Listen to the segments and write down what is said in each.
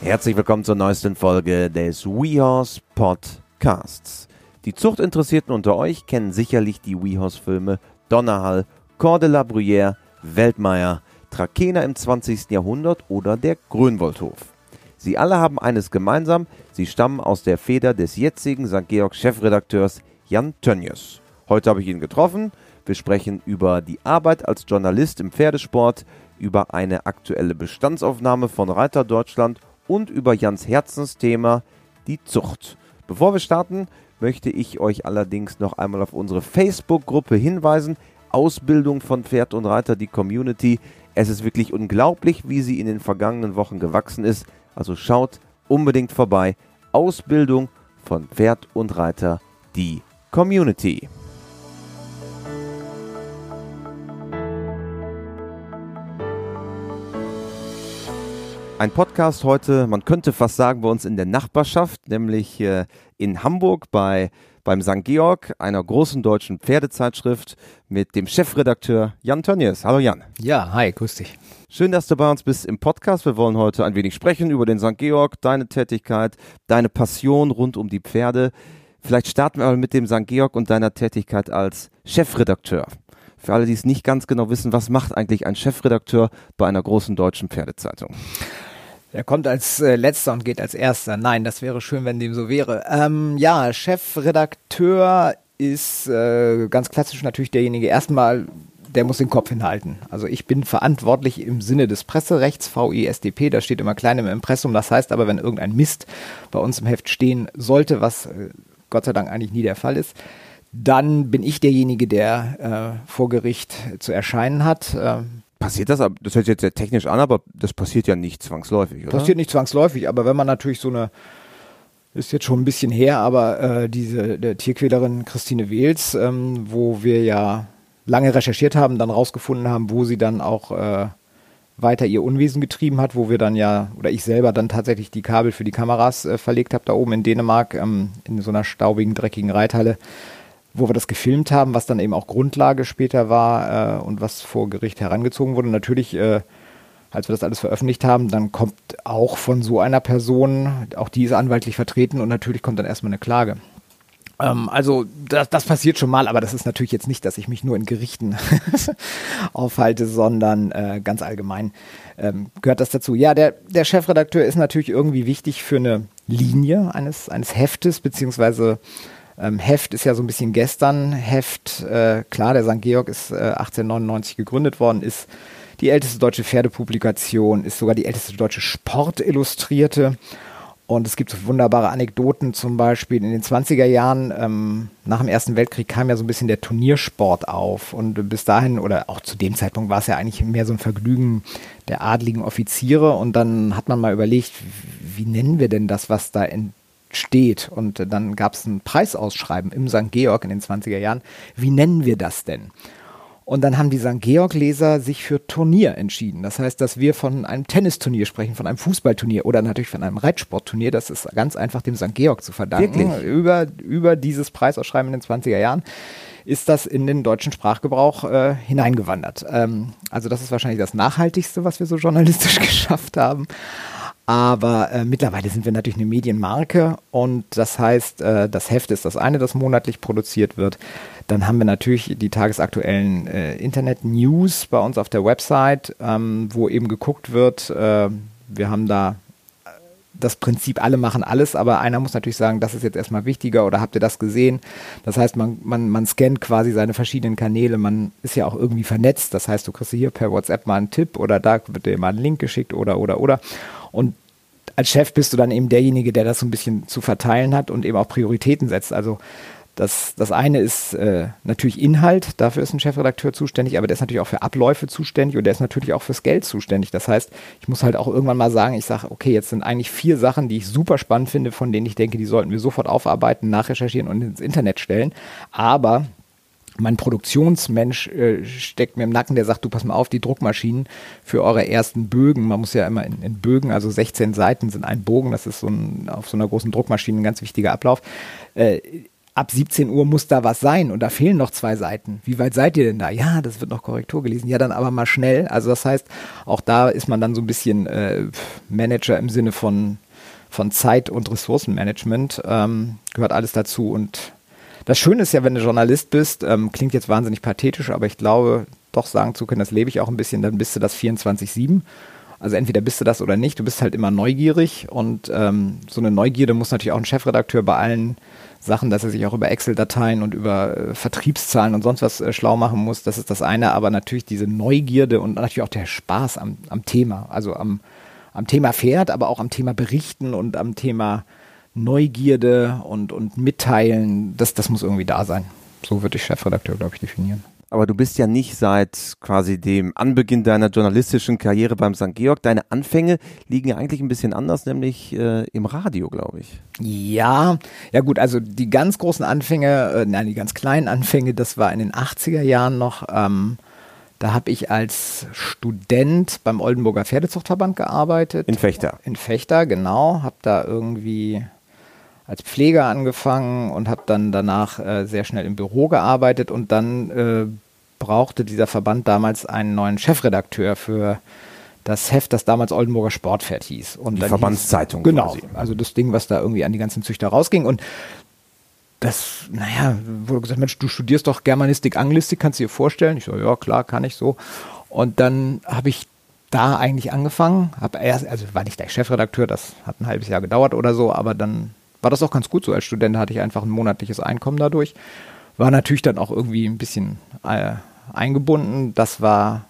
Herzlich willkommen zur neuesten Folge des WeHorse Podcasts. Die Zuchtinteressierten unter euch kennen sicherlich die WeHorse-Filme Donnerhall, Cordela Bruyère, Weltmeier, Trakehner im 20. Jahrhundert oder der Grünwaldhof. Sie alle haben eines gemeinsam, sie stammen aus der Feder des jetzigen St. Georg Chefredakteurs Jan Tönjes. Heute habe ich ihn getroffen. Wir sprechen über die Arbeit als Journalist im Pferdesport, über eine aktuelle Bestandsaufnahme von Reiter Deutschland und über Jans Herzensthema, die Zucht. Bevor wir starten, möchte ich euch allerdings noch einmal auf unsere Facebook-Gruppe hinweisen. Ausbildung von Pferd und Reiter, die Community. Es ist wirklich unglaublich, wie sie in den vergangenen Wochen gewachsen ist. Also schaut unbedingt vorbei. Ausbildung von Pferd und Reiter, die Community. Ein Podcast heute, man könnte fast sagen, bei uns in der Nachbarschaft, nämlich äh, in Hamburg bei beim St. Georg, einer großen deutschen Pferdezeitschrift, mit dem Chefredakteur Jan Tönnies. Hallo Jan. Ja, hi, grüß dich. Schön, dass du bei uns bist im Podcast. Wir wollen heute ein wenig sprechen über den St. Georg, deine Tätigkeit, deine Passion rund um die Pferde. Vielleicht starten wir mal mit dem St. Georg und deiner Tätigkeit als Chefredakteur. Für alle, die es nicht ganz genau wissen, was macht eigentlich ein Chefredakteur bei einer großen deutschen Pferdezeitung? Er kommt als äh, letzter und geht als erster. Nein, das wäre schön, wenn dem so wäre. Ähm, ja, Chefredakteur ist äh, ganz klassisch natürlich derjenige erstmal, der muss den Kopf hinhalten. Also ich bin verantwortlich im Sinne des Presserechts, VISDP, da steht immer klein im Impressum. Das heißt aber, wenn irgendein Mist bei uns im Heft stehen sollte, was äh, Gott sei Dank eigentlich nie der Fall ist, dann bin ich derjenige, der äh, vor Gericht zu erscheinen hat. Passiert das, das hört sich jetzt sehr technisch an, aber das passiert ja nicht zwangsläufig, oder? Passiert nicht zwangsläufig, aber wenn man natürlich so eine, ist jetzt schon ein bisschen her, aber äh, diese Tierquälerin Christine Wehls, ähm, wo wir ja lange recherchiert haben, dann rausgefunden haben, wo sie dann auch äh, weiter ihr Unwesen getrieben hat, wo wir dann ja, oder ich selber dann tatsächlich die Kabel für die Kameras äh, verlegt habe, da oben in Dänemark, ähm, in so einer staubigen, dreckigen Reithalle wo wir das gefilmt haben, was dann eben auch Grundlage später war äh, und was vor Gericht herangezogen wurde. Natürlich, äh, als wir das alles veröffentlicht haben, dann kommt auch von so einer Person, auch die ist anwaltlich vertreten und natürlich kommt dann erstmal eine Klage. Ähm, also das, das passiert schon mal, aber das ist natürlich jetzt nicht, dass ich mich nur in Gerichten aufhalte, sondern äh, ganz allgemein ähm, gehört das dazu. Ja, der, der Chefredakteur ist natürlich irgendwie wichtig für eine Linie eines, eines Heftes, beziehungsweise ähm, Heft ist ja so ein bisschen gestern. Heft, äh, klar, der St. Georg ist äh, 1899 gegründet worden, ist die älteste deutsche Pferdepublikation, ist sogar die älteste deutsche Sportillustrierte. Und es gibt so wunderbare Anekdoten, zum Beispiel in den 20er Jahren, ähm, nach dem Ersten Weltkrieg kam ja so ein bisschen der Turniersport auf. Und bis dahin, oder auch zu dem Zeitpunkt war es ja eigentlich mehr so ein Vergnügen der adligen Offiziere. Und dann hat man mal überlegt, wie nennen wir denn das, was da in, steht. Und dann gab es ein Preisausschreiben im St. Georg in den 20er Jahren. Wie nennen wir das denn? Und dann haben die St. Georg-Leser sich für Turnier entschieden. Das heißt, dass wir von einem Tennisturnier sprechen, von einem Fußballturnier oder natürlich von einem Reitsportturnier. Das ist ganz einfach dem St. Georg zu verdanken. Wirklich? Über, über dieses Preisausschreiben in den 20er Jahren ist das in den deutschen Sprachgebrauch äh, hineingewandert. Ähm, also das ist wahrscheinlich das Nachhaltigste, was wir so journalistisch geschafft haben. Aber äh, mittlerweile sind wir natürlich eine Medienmarke und das heißt, äh, das Heft ist das eine, das monatlich produziert wird. Dann haben wir natürlich die tagesaktuellen äh, Internet-News bei uns auf der Website, ähm, wo eben geguckt wird. Äh, wir haben da äh, das Prinzip, alle machen alles, aber einer muss natürlich sagen, das ist jetzt erstmal wichtiger oder habt ihr das gesehen? Das heißt, man, man, man scannt quasi seine verschiedenen Kanäle, man ist ja auch irgendwie vernetzt. Das heißt, du kriegst hier per WhatsApp mal einen Tipp oder da wird dir mal ein Link geschickt oder oder oder. Und als Chef bist du dann eben derjenige, der das so ein bisschen zu verteilen hat und eben auch Prioritäten setzt. Also das, das eine ist äh, natürlich Inhalt, dafür ist ein Chefredakteur zuständig, aber der ist natürlich auch für Abläufe zuständig und der ist natürlich auch fürs Geld zuständig. Das heißt, ich muss halt auch irgendwann mal sagen, ich sage, okay, jetzt sind eigentlich vier Sachen, die ich super spannend finde, von denen ich denke, die sollten wir sofort aufarbeiten, nachrecherchieren und ins Internet stellen. Aber mein Produktionsmensch äh, steckt mir im Nacken, der sagt, du pass mal auf, die Druckmaschinen für eure ersten Bögen, man muss ja immer in, in Bögen, also 16 Seiten sind ein Bogen, das ist so ein, auf so einer großen Druckmaschine ein ganz wichtiger Ablauf. Äh, ab 17 Uhr muss da was sein und da fehlen noch zwei Seiten. Wie weit seid ihr denn da? Ja, das wird noch Korrektur gelesen. Ja, dann aber mal schnell. Also das heißt, auch da ist man dann so ein bisschen äh, Manager im Sinne von, von Zeit- und Ressourcenmanagement. Ähm, gehört alles dazu. Und das Schöne ist ja, wenn du Journalist bist, ähm, klingt jetzt wahnsinnig pathetisch, aber ich glaube, doch sagen zu können, das lebe ich auch ein bisschen, dann bist du das 24-7. Also entweder bist du das oder nicht. Du bist halt immer neugierig und ähm, so eine Neugierde muss natürlich auch ein Chefredakteur bei allen Sachen, dass er sich auch über Excel-Dateien und über äh, Vertriebszahlen und sonst was äh, schlau machen muss. Das ist das eine, aber natürlich diese Neugierde und natürlich auch der Spaß am, am Thema, also am, am Thema Pferd, aber auch am Thema Berichten und am Thema Neugierde und, und Mitteilen. Das, das muss irgendwie da sein. So würde ich Chefredakteur, glaube ich, definieren. Aber du bist ja nicht seit quasi dem Anbeginn deiner journalistischen Karriere beim St. Georg. Deine Anfänge liegen ja eigentlich ein bisschen anders, nämlich äh, im Radio, glaube ich. Ja, ja gut, also die ganz großen Anfänge, äh, nein, die ganz kleinen Anfänge, das war in den 80er Jahren noch. Ähm, da habe ich als Student beim Oldenburger Pferdezuchtverband gearbeitet. In Fechter. In Fechter, genau. Habe da irgendwie als Pfleger angefangen und habe dann danach äh, sehr schnell im Büro gearbeitet und dann äh, brauchte dieser Verband damals einen neuen Chefredakteur für das Heft, das damals Oldenburger Sportpferd hieß. Und die Verbandszeitung. Hieß, genau, quasi. also das Ding, was da irgendwie an die ganzen Züchter rausging und das, naja, wurde gesagt, Mensch, du studierst doch Germanistik, Anglistik, kannst du dir vorstellen? Ich so, ja, klar, kann ich so. Und dann habe ich da eigentlich angefangen, habe erst, also war nicht gleich Chefredakteur, das hat ein halbes Jahr gedauert oder so, aber dann war das auch ganz gut so. Als Student hatte ich einfach ein monatliches Einkommen dadurch. War natürlich dann auch irgendwie ein bisschen äh, eingebunden. Das war,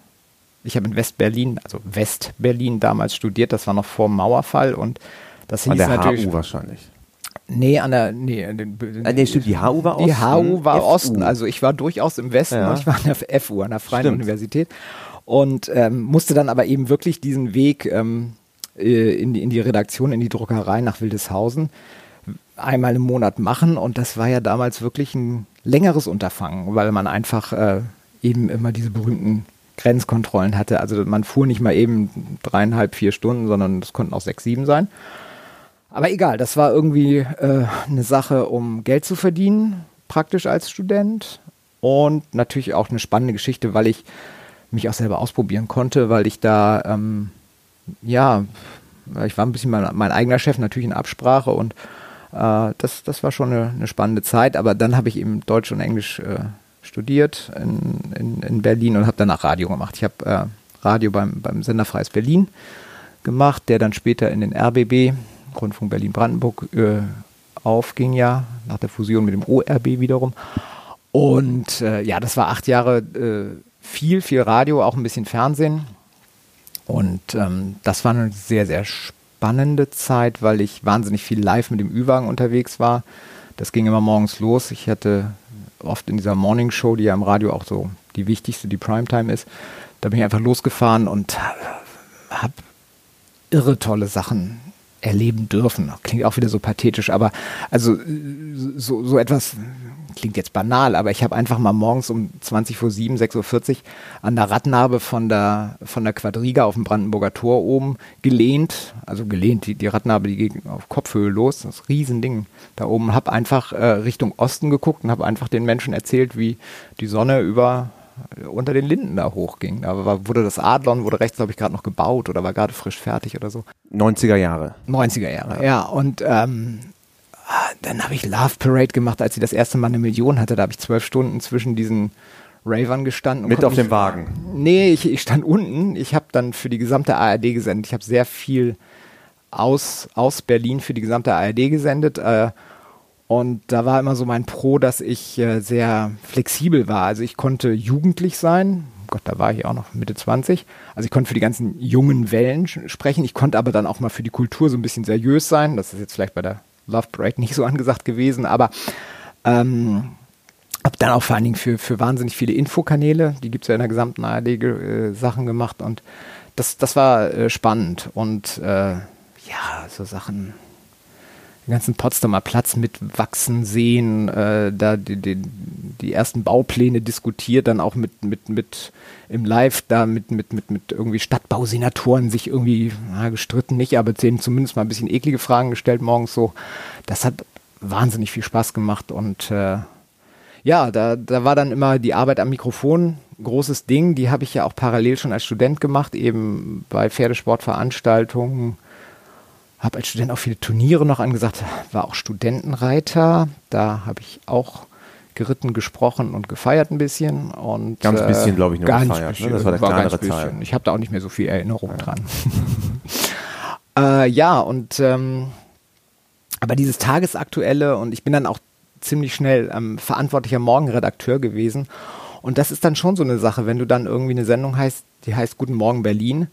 ich habe in West-Berlin, also West-Berlin damals studiert, das war noch vor dem Mauerfall und das hieß An der natürlich. HU wahrscheinlich. Nee, an der, nee, den, den, ah, nee, stimmt, die HU war Osten. Die HU war. Osten, also ich war durchaus im Westen ja. und ich war an der FU, an der Freien stimmt. Universität und ähm, musste dann aber eben wirklich diesen Weg ähm, äh, in, die, in die Redaktion, in die Druckerei nach Wildeshausen einmal im Monat machen und das war ja damals wirklich ein längeres Unterfangen, weil man einfach äh, eben immer diese berühmten Grenzkontrollen hatte. Also man fuhr nicht mal eben dreieinhalb, vier Stunden, sondern es konnten auch sechs, sieben sein. Aber egal, das war irgendwie äh, eine Sache, um Geld zu verdienen, praktisch als Student. Und natürlich auch eine spannende Geschichte, weil ich mich auch selber ausprobieren konnte, weil ich da, ähm, ja, ich war ein bisschen mein, mein eigener Chef, natürlich in Absprache und äh, das, das war schon eine, eine, spannende Zeit, aber dann habe ich eben Deutsch und Englisch äh, studiert in, in, in, Berlin und habe danach Radio gemacht. Ich habe äh, Radio beim, beim Sender Freies Berlin gemacht, der dann später in den RBB, Rundfunk Berlin-Brandenburg, äh, aufging ja, nach der Fusion mit dem ORB wiederum. Und äh, ja, das war acht Jahre äh, viel, viel Radio, auch ein bisschen Fernsehen. Und ähm, das war eine sehr, sehr spannende spannende Zeit, weil ich wahnsinnig viel live mit dem Ü-Wagen unterwegs war. Das ging immer morgens los. Ich hatte oft in dieser Morning Show, die ja im Radio auch so die wichtigste, die Primetime ist, da bin ich einfach losgefahren und habe irre tolle Sachen erleben dürfen. Klingt auch wieder so pathetisch, aber also so, so etwas klingt jetzt banal, aber ich habe einfach mal morgens um 20 vor 7, 6.40 Uhr an der Radnabe von der, von der Quadriga auf dem Brandenburger Tor oben gelehnt, also gelehnt, die, die Radnabe, die ging auf Kopfhöhe los, das Riesending da oben, habe einfach äh, Richtung Osten geguckt und habe einfach den Menschen erzählt, wie die Sonne über äh, unter den Linden da hochging. Da war, wurde das Adlon, wurde rechts, glaube ich, gerade noch gebaut oder war gerade frisch fertig oder so. 90er Jahre. 90er Jahre, ja. ja und ähm, dann habe ich Love Parade gemacht, als sie das erste Mal eine Million hatte. Da habe ich zwölf Stunden zwischen diesen Ravern gestanden. Mit auf dem Wagen? Nee, ich, ich stand unten. Ich habe dann für die gesamte ARD gesendet. Ich habe sehr viel aus, aus Berlin für die gesamte ARD gesendet. Äh, und da war immer so mein Pro, dass ich äh, sehr flexibel war. Also ich konnte jugendlich sein. Gott, da war ich auch noch Mitte 20. Also ich konnte für die ganzen jungen Wellen sprechen. Ich konnte aber dann auch mal für die Kultur so ein bisschen seriös sein. Das ist jetzt vielleicht bei der Love Parade nicht so angesagt gewesen, aber ähm, habe dann auch vor allen Dingen für, für wahnsinnig viele Infokanäle, die gibt es ja in der gesamten ARD, äh, Sachen gemacht und das, das war äh, spannend und äh, ja, so Sachen den ganzen Potsdamer Platz mit wachsen sehen, äh, da die, die, die, ersten Baupläne diskutiert, dann auch mit, mit, mit im Live da mit, mit, mit, mit irgendwie Stadtbausenatoren sich irgendwie na, gestritten, nicht, aber zumindest mal ein bisschen eklige Fragen gestellt morgens so. Das hat wahnsinnig viel Spaß gemacht und äh, ja, da, da war dann immer die Arbeit am Mikrofon großes Ding. Die habe ich ja auch parallel schon als Student gemacht, eben bei Pferdesportveranstaltungen. Habe als Student auch viele Turniere noch angesagt, war auch Studentenreiter. Da habe ich auch geritten, gesprochen und gefeiert ein bisschen. Und, ganz bisschen, glaube ich, nur ganz gefeiert. Bisschen, ne? Das war der war kleinere Teil. Ich habe da auch nicht mehr so viel Erinnerung dran. äh, ja, und ähm, aber dieses Tagesaktuelle und ich bin dann auch ziemlich schnell ähm, verantwortlicher Morgenredakteur gewesen. Und das ist dann schon so eine Sache, wenn du dann irgendwie eine Sendung heißt, die heißt Guten Morgen Berlin.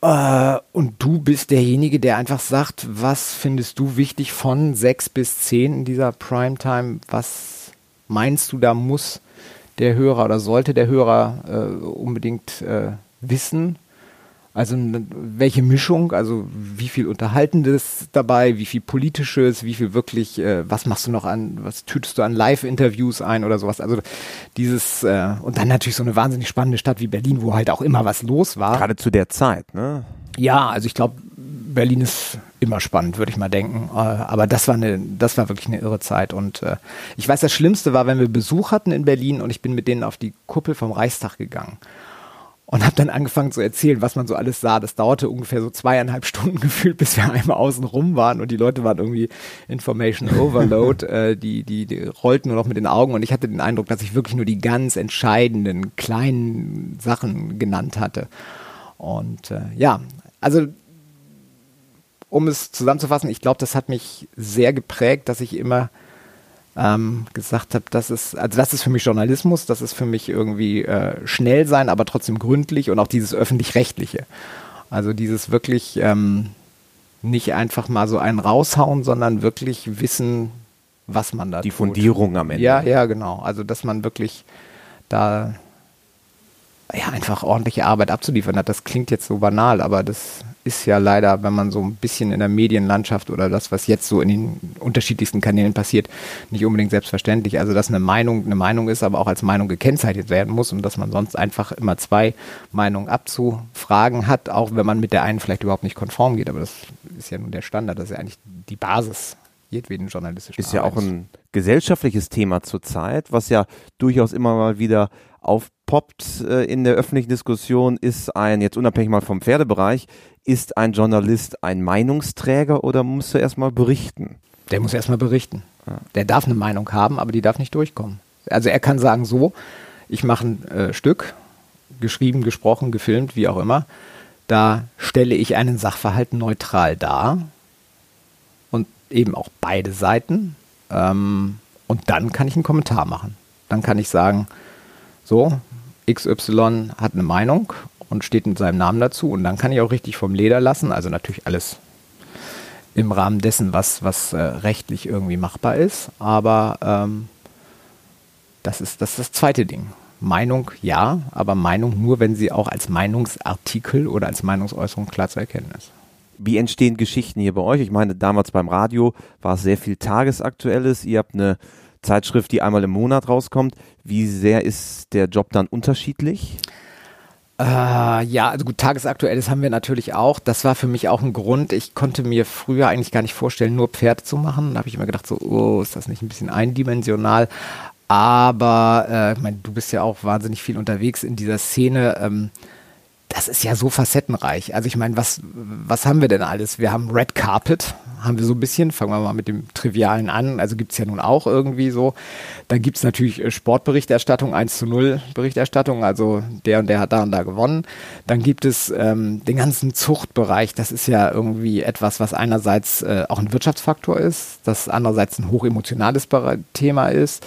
Äh, und du bist derjenige, der einfach sagt, was findest du wichtig von sechs bis zehn in dieser Primetime? Was meinst du, da muss der Hörer oder sollte der Hörer äh, unbedingt äh, wissen? Also welche Mischung, also wie viel Unterhaltendes dabei, wie viel Politisches, wie viel wirklich, äh, was machst du noch an, was tütest du an Live-Interviews ein oder sowas. Also dieses, äh, und dann natürlich so eine wahnsinnig spannende Stadt wie Berlin, wo halt auch immer was los war. Gerade zu der Zeit, ne? Ja, also ich glaube, Berlin ist immer spannend, würde ich mal denken. Äh, aber das war eine, das war wirklich eine irre Zeit. Und äh, ich weiß, das Schlimmste war, wenn wir Besuch hatten in Berlin und ich bin mit denen auf die Kuppel vom Reichstag gegangen und habe dann angefangen zu erzählen, was man so alles sah. Das dauerte ungefähr so zweieinhalb Stunden gefühlt, bis wir einmal außen rum waren und die Leute waren irgendwie Information Overload, äh, die, die, die rollten nur noch mit den Augen und ich hatte den Eindruck, dass ich wirklich nur die ganz entscheidenden kleinen Sachen genannt hatte. Und äh, ja, also um es zusammenzufassen, ich glaube, das hat mich sehr geprägt, dass ich immer ähm, gesagt habe, das ist, also das ist für mich Journalismus, das ist für mich irgendwie äh, schnell sein, aber trotzdem gründlich und auch dieses öffentlich-rechtliche. Also dieses wirklich ähm, nicht einfach mal so einen raushauen, sondern wirklich wissen, was man da Die tut. Fundierung am Ende. Ja, ja, genau. Also dass man wirklich da ja einfach ordentliche Arbeit abzuliefern hat. Das klingt jetzt so banal, aber das ist ja leider, wenn man so ein bisschen in der Medienlandschaft oder das, was jetzt so in den unterschiedlichsten Kanälen passiert, nicht unbedingt selbstverständlich. Also dass eine Meinung eine Meinung ist, aber auch als Meinung gekennzeichnet werden muss und dass man sonst einfach immer zwei Meinungen abzufragen hat, auch wenn man mit der einen vielleicht überhaupt nicht konform geht. Aber das ist ja nun der Standard, das ist ja eigentlich die Basis jedweden journalistischen Ist ja auch ein gesellschaftliches Thema zurzeit, was ja durchaus immer mal wieder aufpoppt äh, in der öffentlichen Diskussion, ist ein, jetzt unabhängig mal vom Pferdebereich, ist ein Journalist ein Meinungsträger oder muss er erstmal berichten? Der muss erstmal berichten. Der darf eine Meinung haben, aber die darf nicht durchkommen. Also er kann sagen, so, ich mache ein äh, Stück, geschrieben, gesprochen, gefilmt, wie auch immer. Da stelle ich einen Sachverhalt neutral dar und eben auch beide Seiten. Ähm, und dann kann ich einen Kommentar machen. Dann kann ich sagen, so, XY hat eine Meinung und steht mit seinem Namen dazu. Und dann kann ich auch richtig vom Leder lassen. Also natürlich alles im Rahmen dessen, was, was äh, rechtlich irgendwie machbar ist. Aber ähm, das, ist, das ist das zweite Ding. Meinung ja, aber Meinung nur, wenn sie auch als Meinungsartikel oder als Meinungsäußerung klar zu erkennen ist. Wie entstehen Geschichten hier bei euch? Ich meine, damals beim Radio war es sehr viel Tagesaktuelles. Ihr habt eine Zeitschrift, die einmal im Monat rauskommt. Wie sehr ist der Job dann unterschiedlich? Äh, ja, also gut, tagesaktuelles haben wir natürlich auch. Das war für mich auch ein Grund. Ich konnte mir früher eigentlich gar nicht vorstellen, nur Pferde zu machen. Da habe ich immer gedacht, so, oh, ist das nicht ein bisschen eindimensional? Aber äh, ich mein, du bist ja auch wahnsinnig viel unterwegs in dieser Szene. Ähm, das ist ja so facettenreich. Also ich meine, was, was haben wir denn alles? Wir haben Red Carpet, haben wir so ein bisschen. Fangen wir mal mit dem Trivialen an. Also gibt es ja nun auch irgendwie so. Dann gibt es natürlich äh, Sportberichterstattung, 1 zu 0 Berichterstattung. Also der und der hat da und da gewonnen. Dann gibt es ähm, den ganzen Zuchtbereich. Das ist ja irgendwie etwas, was einerseits äh, auch ein Wirtschaftsfaktor ist, das andererseits ein hochemotionales Thema ist.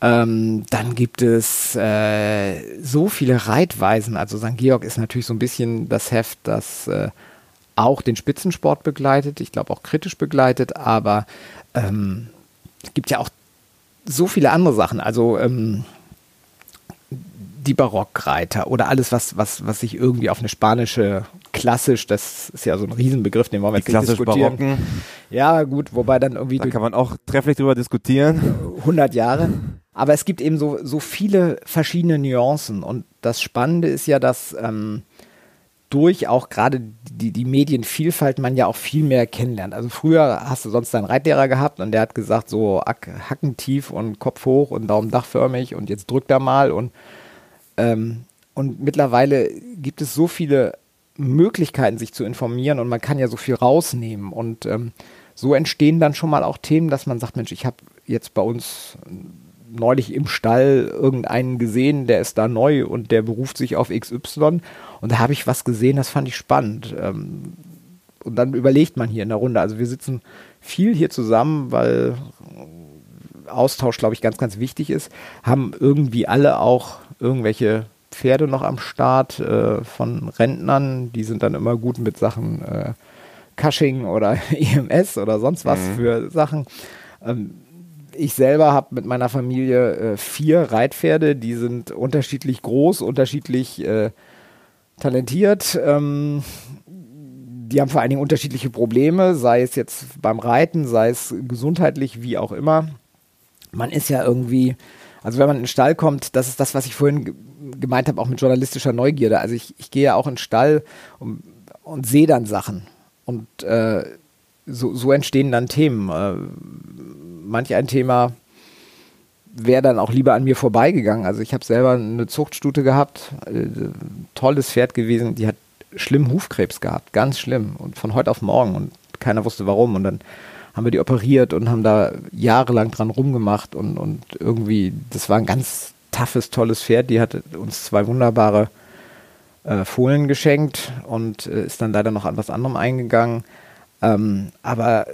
Ähm, dann gibt es äh, so viele Reitweisen. Also St. Georg ist natürlich so ein bisschen das Heft, das äh, auch den Spitzensport begleitet, ich glaube auch kritisch begleitet, aber ähm, es gibt ja auch so viele andere Sachen. Also ähm, die Barockreiter oder alles, was, was, was sich irgendwie auf eine spanische klassisch, das ist ja so ein Riesenbegriff, den wollen wir Die jetzt nicht klassisch diskutieren. Barocken, Ja, gut, wobei dann irgendwie da kann man auch trefflich drüber diskutieren. 100 Jahre. Aber es gibt eben so, so viele verschiedene Nuancen. Und das Spannende ist ja, dass ähm, durch auch gerade die, die Medienvielfalt man ja auch viel mehr kennenlernt. Also früher hast du sonst deinen Reitlehrer gehabt und der hat gesagt, so Hacken tief und Kopf hoch und Daumen dachförmig und jetzt drückt er mal und ähm, und mittlerweile gibt es so viele Möglichkeiten, sich zu informieren und man kann ja so viel rausnehmen und ähm, so entstehen dann schon mal auch Themen, dass man sagt, Mensch, ich habe jetzt bei uns neulich im Stall irgendeinen gesehen, der ist da neu und der beruft sich auf XY. Und da habe ich was gesehen, das fand ich spannend. Ähm, und dann überlegt man hier in der Runde. Also wir sitzen viel hier zusammen, weil Austausch, glaube ich, ganz, ganz wichtig ist. Haben irgendwie alle auch irgendwelche Pferde noch am Start äh, von Rentnern. Die sind dann immer gut mit Sachen äh, Cushing oder EMS oder sonst was mhm. für Sachen. Ähm, ich selber habe mit meiner Familie äh, vier Reitpferde, die sind unterschiedlich groß, unterschiedlich äh, talentiert. Ähm, die haben vor allen Dingen unterschiedliche Probleme, sei es jetzt beim Reiten, sei es gesundheitlich, wie auch immer. Man ist ja irgendwie, also wenn man in den Stall kommt, das ist das, was ich vorhin gemeint habe, auch mit journalistischer Neugierde. Also ich, ich gehe ja auch in den Stall und, und sehe dann Sachen. Und äh, so, so entstehen dann Themen. Manch ein Thema wäre dann auch lieber an mir vorbeigegangen. Also ich habe selber eine Zuchtstute gehabt, äh, tolles Pferd gewesen, die hat schlimm Hufkrebs gehabt, ganz schlimm und von heute auf morgen und keiner wusste warum und dann haben wir die operiert und haben da jahrelang dran rumgemacht und, und irgendwie, das war ein ganz toughes, tolles Pferd, die hat uns zwei wunderbare äh, Fohlen geschenkt und äh, ist dann leider noch an was anderem eingegangen. Ähm, aber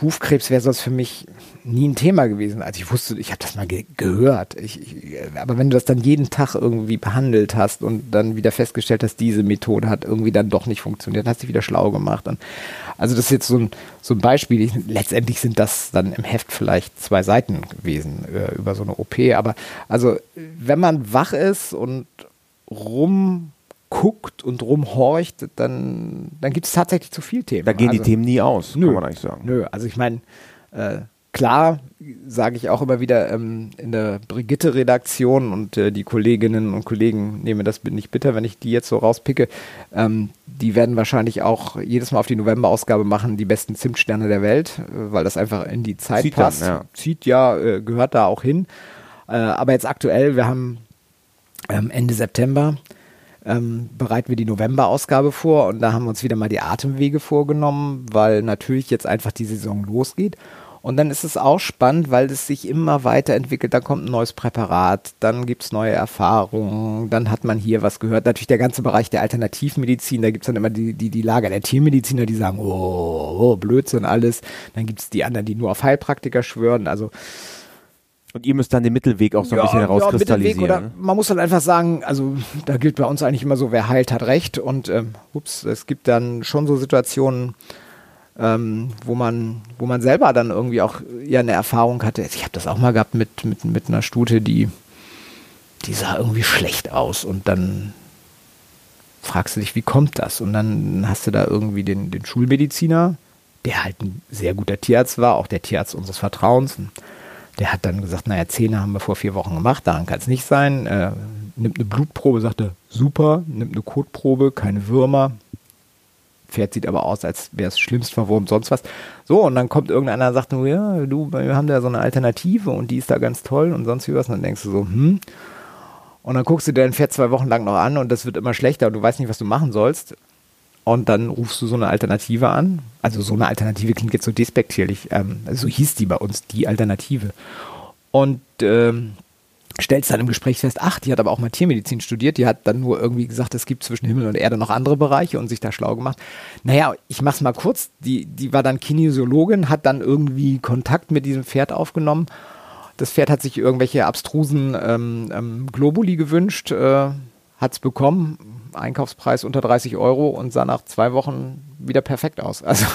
Hufkrebs wäre sonst für mich nie ein Thema gewesen. Also ich wusste, ich habe das mal ge gehört. Ich, ich, aber wenn du das dann jeden Tag irgendwie behandelt hast und dann wieder festgestellt hast, diese Methode hat irgendwie dann doch nicht funktioniert, hast dich wieder schlau gemacht. Und also das ist jetzt so ein, so ein Beispiel. Ich, letztendlich sind das dann im Heft vielleicht zwei Seiten gewesen äh, über so eine OP. Aber also wenn man wach ist und rum guckt und rumhorcht, dann, dann gibt es tatsächlich zu viel Themen. Da gehen also, die Themen nie aus, nö, kann man eigentlich sagen. Nö, also ich meine, äh, klar sage ich auch immer wieder ähm, in der Brigitte-Redaktion und äh, die Kolleginnen und Kollegen nehmen das nicht bitter, wenn ich die jetzt so rauspicke. Ähm, die werden wahrscheinlich auch jedes Mal auf die November-Ausgabe machen, die besten Zimtsterne der Welt, äh, weil das einfach in die Zeit Zieht passt. Dann, ja. Zieht ja, äh, gehört da auch hin. Äh, aber jetzt aktuell, wir haben ähm, Ende September ähm, bereiten wir die November-Ausgabe vor und da haben wir uns wieder mal die Atemwege vorgenommen, weil natürlich jetzt einfach die Saison losgeht. Und dann ist es auch spannend, weil es sich immer weiterentwickelt. Da kommt ein neues Präparat, dann gibt es neue Erfahrungen, dann hat man hier was gehört. Natürlich der ganze Bereich der Alternativmedizin, da gibt es dann immer die, die, die Lager der Tiermediziner, die sagen, oh, oh Blödsinn alles. Dann gibt es die anderen, die nur auf Heilpraktiker schwören. Also und ihr müsst dann den Mittelweg auch so ein bisschen herauskristallisieren. Ja, man muss halt einfach sagen, also da gilt bei uns eigentlich immer so, wer heilt, hat recht. Und ähm, ups, es gibt dann schon so Situationen, ähm, wo man, wo man selber dann irgendwie auch ja eine Erfahrung hatte. Ich habe das auch mal gehabt mit, mit, mit einer Stute, die, die sah irgendwie schlecht aus und dann fragst du dich, wie kommt das? Und dann hast du da irgendwie den, den Schulmediziner, der halt ein sehr guter Tierarzt war, auch der Tierarzt unseres Vertrauens. Und der hat dann gesagt, naja, Zähne haben wir vor vier Wochen gemacht, daran kann es nicht sein. Äh, nimmt eine Blutprobe, sagte, super, nimmt eine Kotprobe, keine Würmer. Pferd sieht aber aus, als wäre es schlimmst verwurmt, sonst was. So, und dann kommt irgendeiner und sagt, ja, du, wir haben da so eine Alternative und die ist da ganz toll und sonst wie was. Und dann denkst du so, hm. Und dann guckst du dein Pferd zwei Wochen lang noch an und das wird immer schlechter und du weißt nicht, was du machen sollst. Und dann rufst du so eine Alternative an. Also so eine Alternative klingt jetzt so despektierlich. Ähm, so hieß die bei uns, die Alternative. Und ähm, stellst dann im Gespräch fest, ach, die hat aber auch mal Tiermedizin studiert, die hat dann nur irgendwie gesagt, es gibt zwischen Himmel und Erde noch andere Bereiche und sich da schlau gemacht. Naja, ich mach's mal kurz, die, die war dann Kinesiologin, hat dann irgendwie Kontakt mit diesem Pferd aufgenommen. Das Pferd hat sich irgendwelche abstrusen ähm, ähm, Globuli gewünscht, äh, hat's bekommen, Einkaufspreis unter 30 Euro und sah nach zwei Wochen wieder perfekt aus. Also,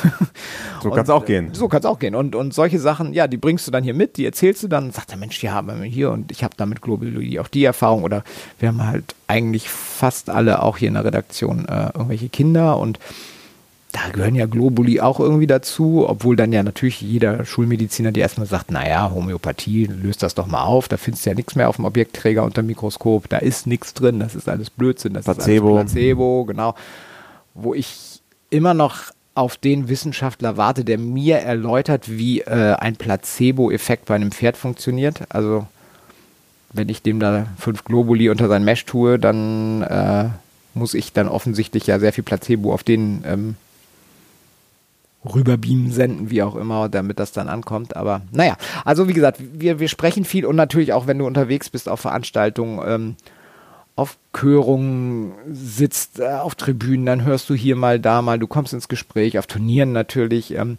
so kann es auch gehen. So kann es auch gehen. Und, und solche Sachen, ja, die bringst du dann hier mit, die erzählst du dann, sagt der Mensch, ja, haben wir hier und ich habe damit Globologie auch die Erfahrung oder wir haben halt eigentlich fast alle auch hier in der Redaktion äh, irgendwelche Kinder und da gehören ja Globuli auch irgendwie dazu, obwohl dann ja natürlich jeder Schulmediziner, der erstmal sagt, naja, Homöopathie, löst das doch mal auf, da findest du ja nichts mehr auf dem Objektträger unter dem Mikroskop, da ist nichts drin, das ist alles Blödsinn, das Placebo. ist alles Placebo, genau. wo ich immer noch auf den Wissenschaftler warte, der mir erläutert, wie äh, ein Placebo-Effekt bei einem Pferd funktioniert. Also wenn ich dem da fünf Globuli unter sein Mesh tue, dann äh, muss ich dann offensichtlich ja sehr viel Placebo auf den ähm, rüberbeamen, senden, wie auch immer, damit das dann ankommt. Aber naja, also wie gesagt, wir, wir sprechen viel und natürlich auch, wenn du unterwegs bist auf Veranstaltungen, ähm, auf Körungen sitzt, äh, auf Tribünen, dann hörst du hier mal, da mal, du kommst ins Gespräch, auf Turnieren natürlich. Ähm,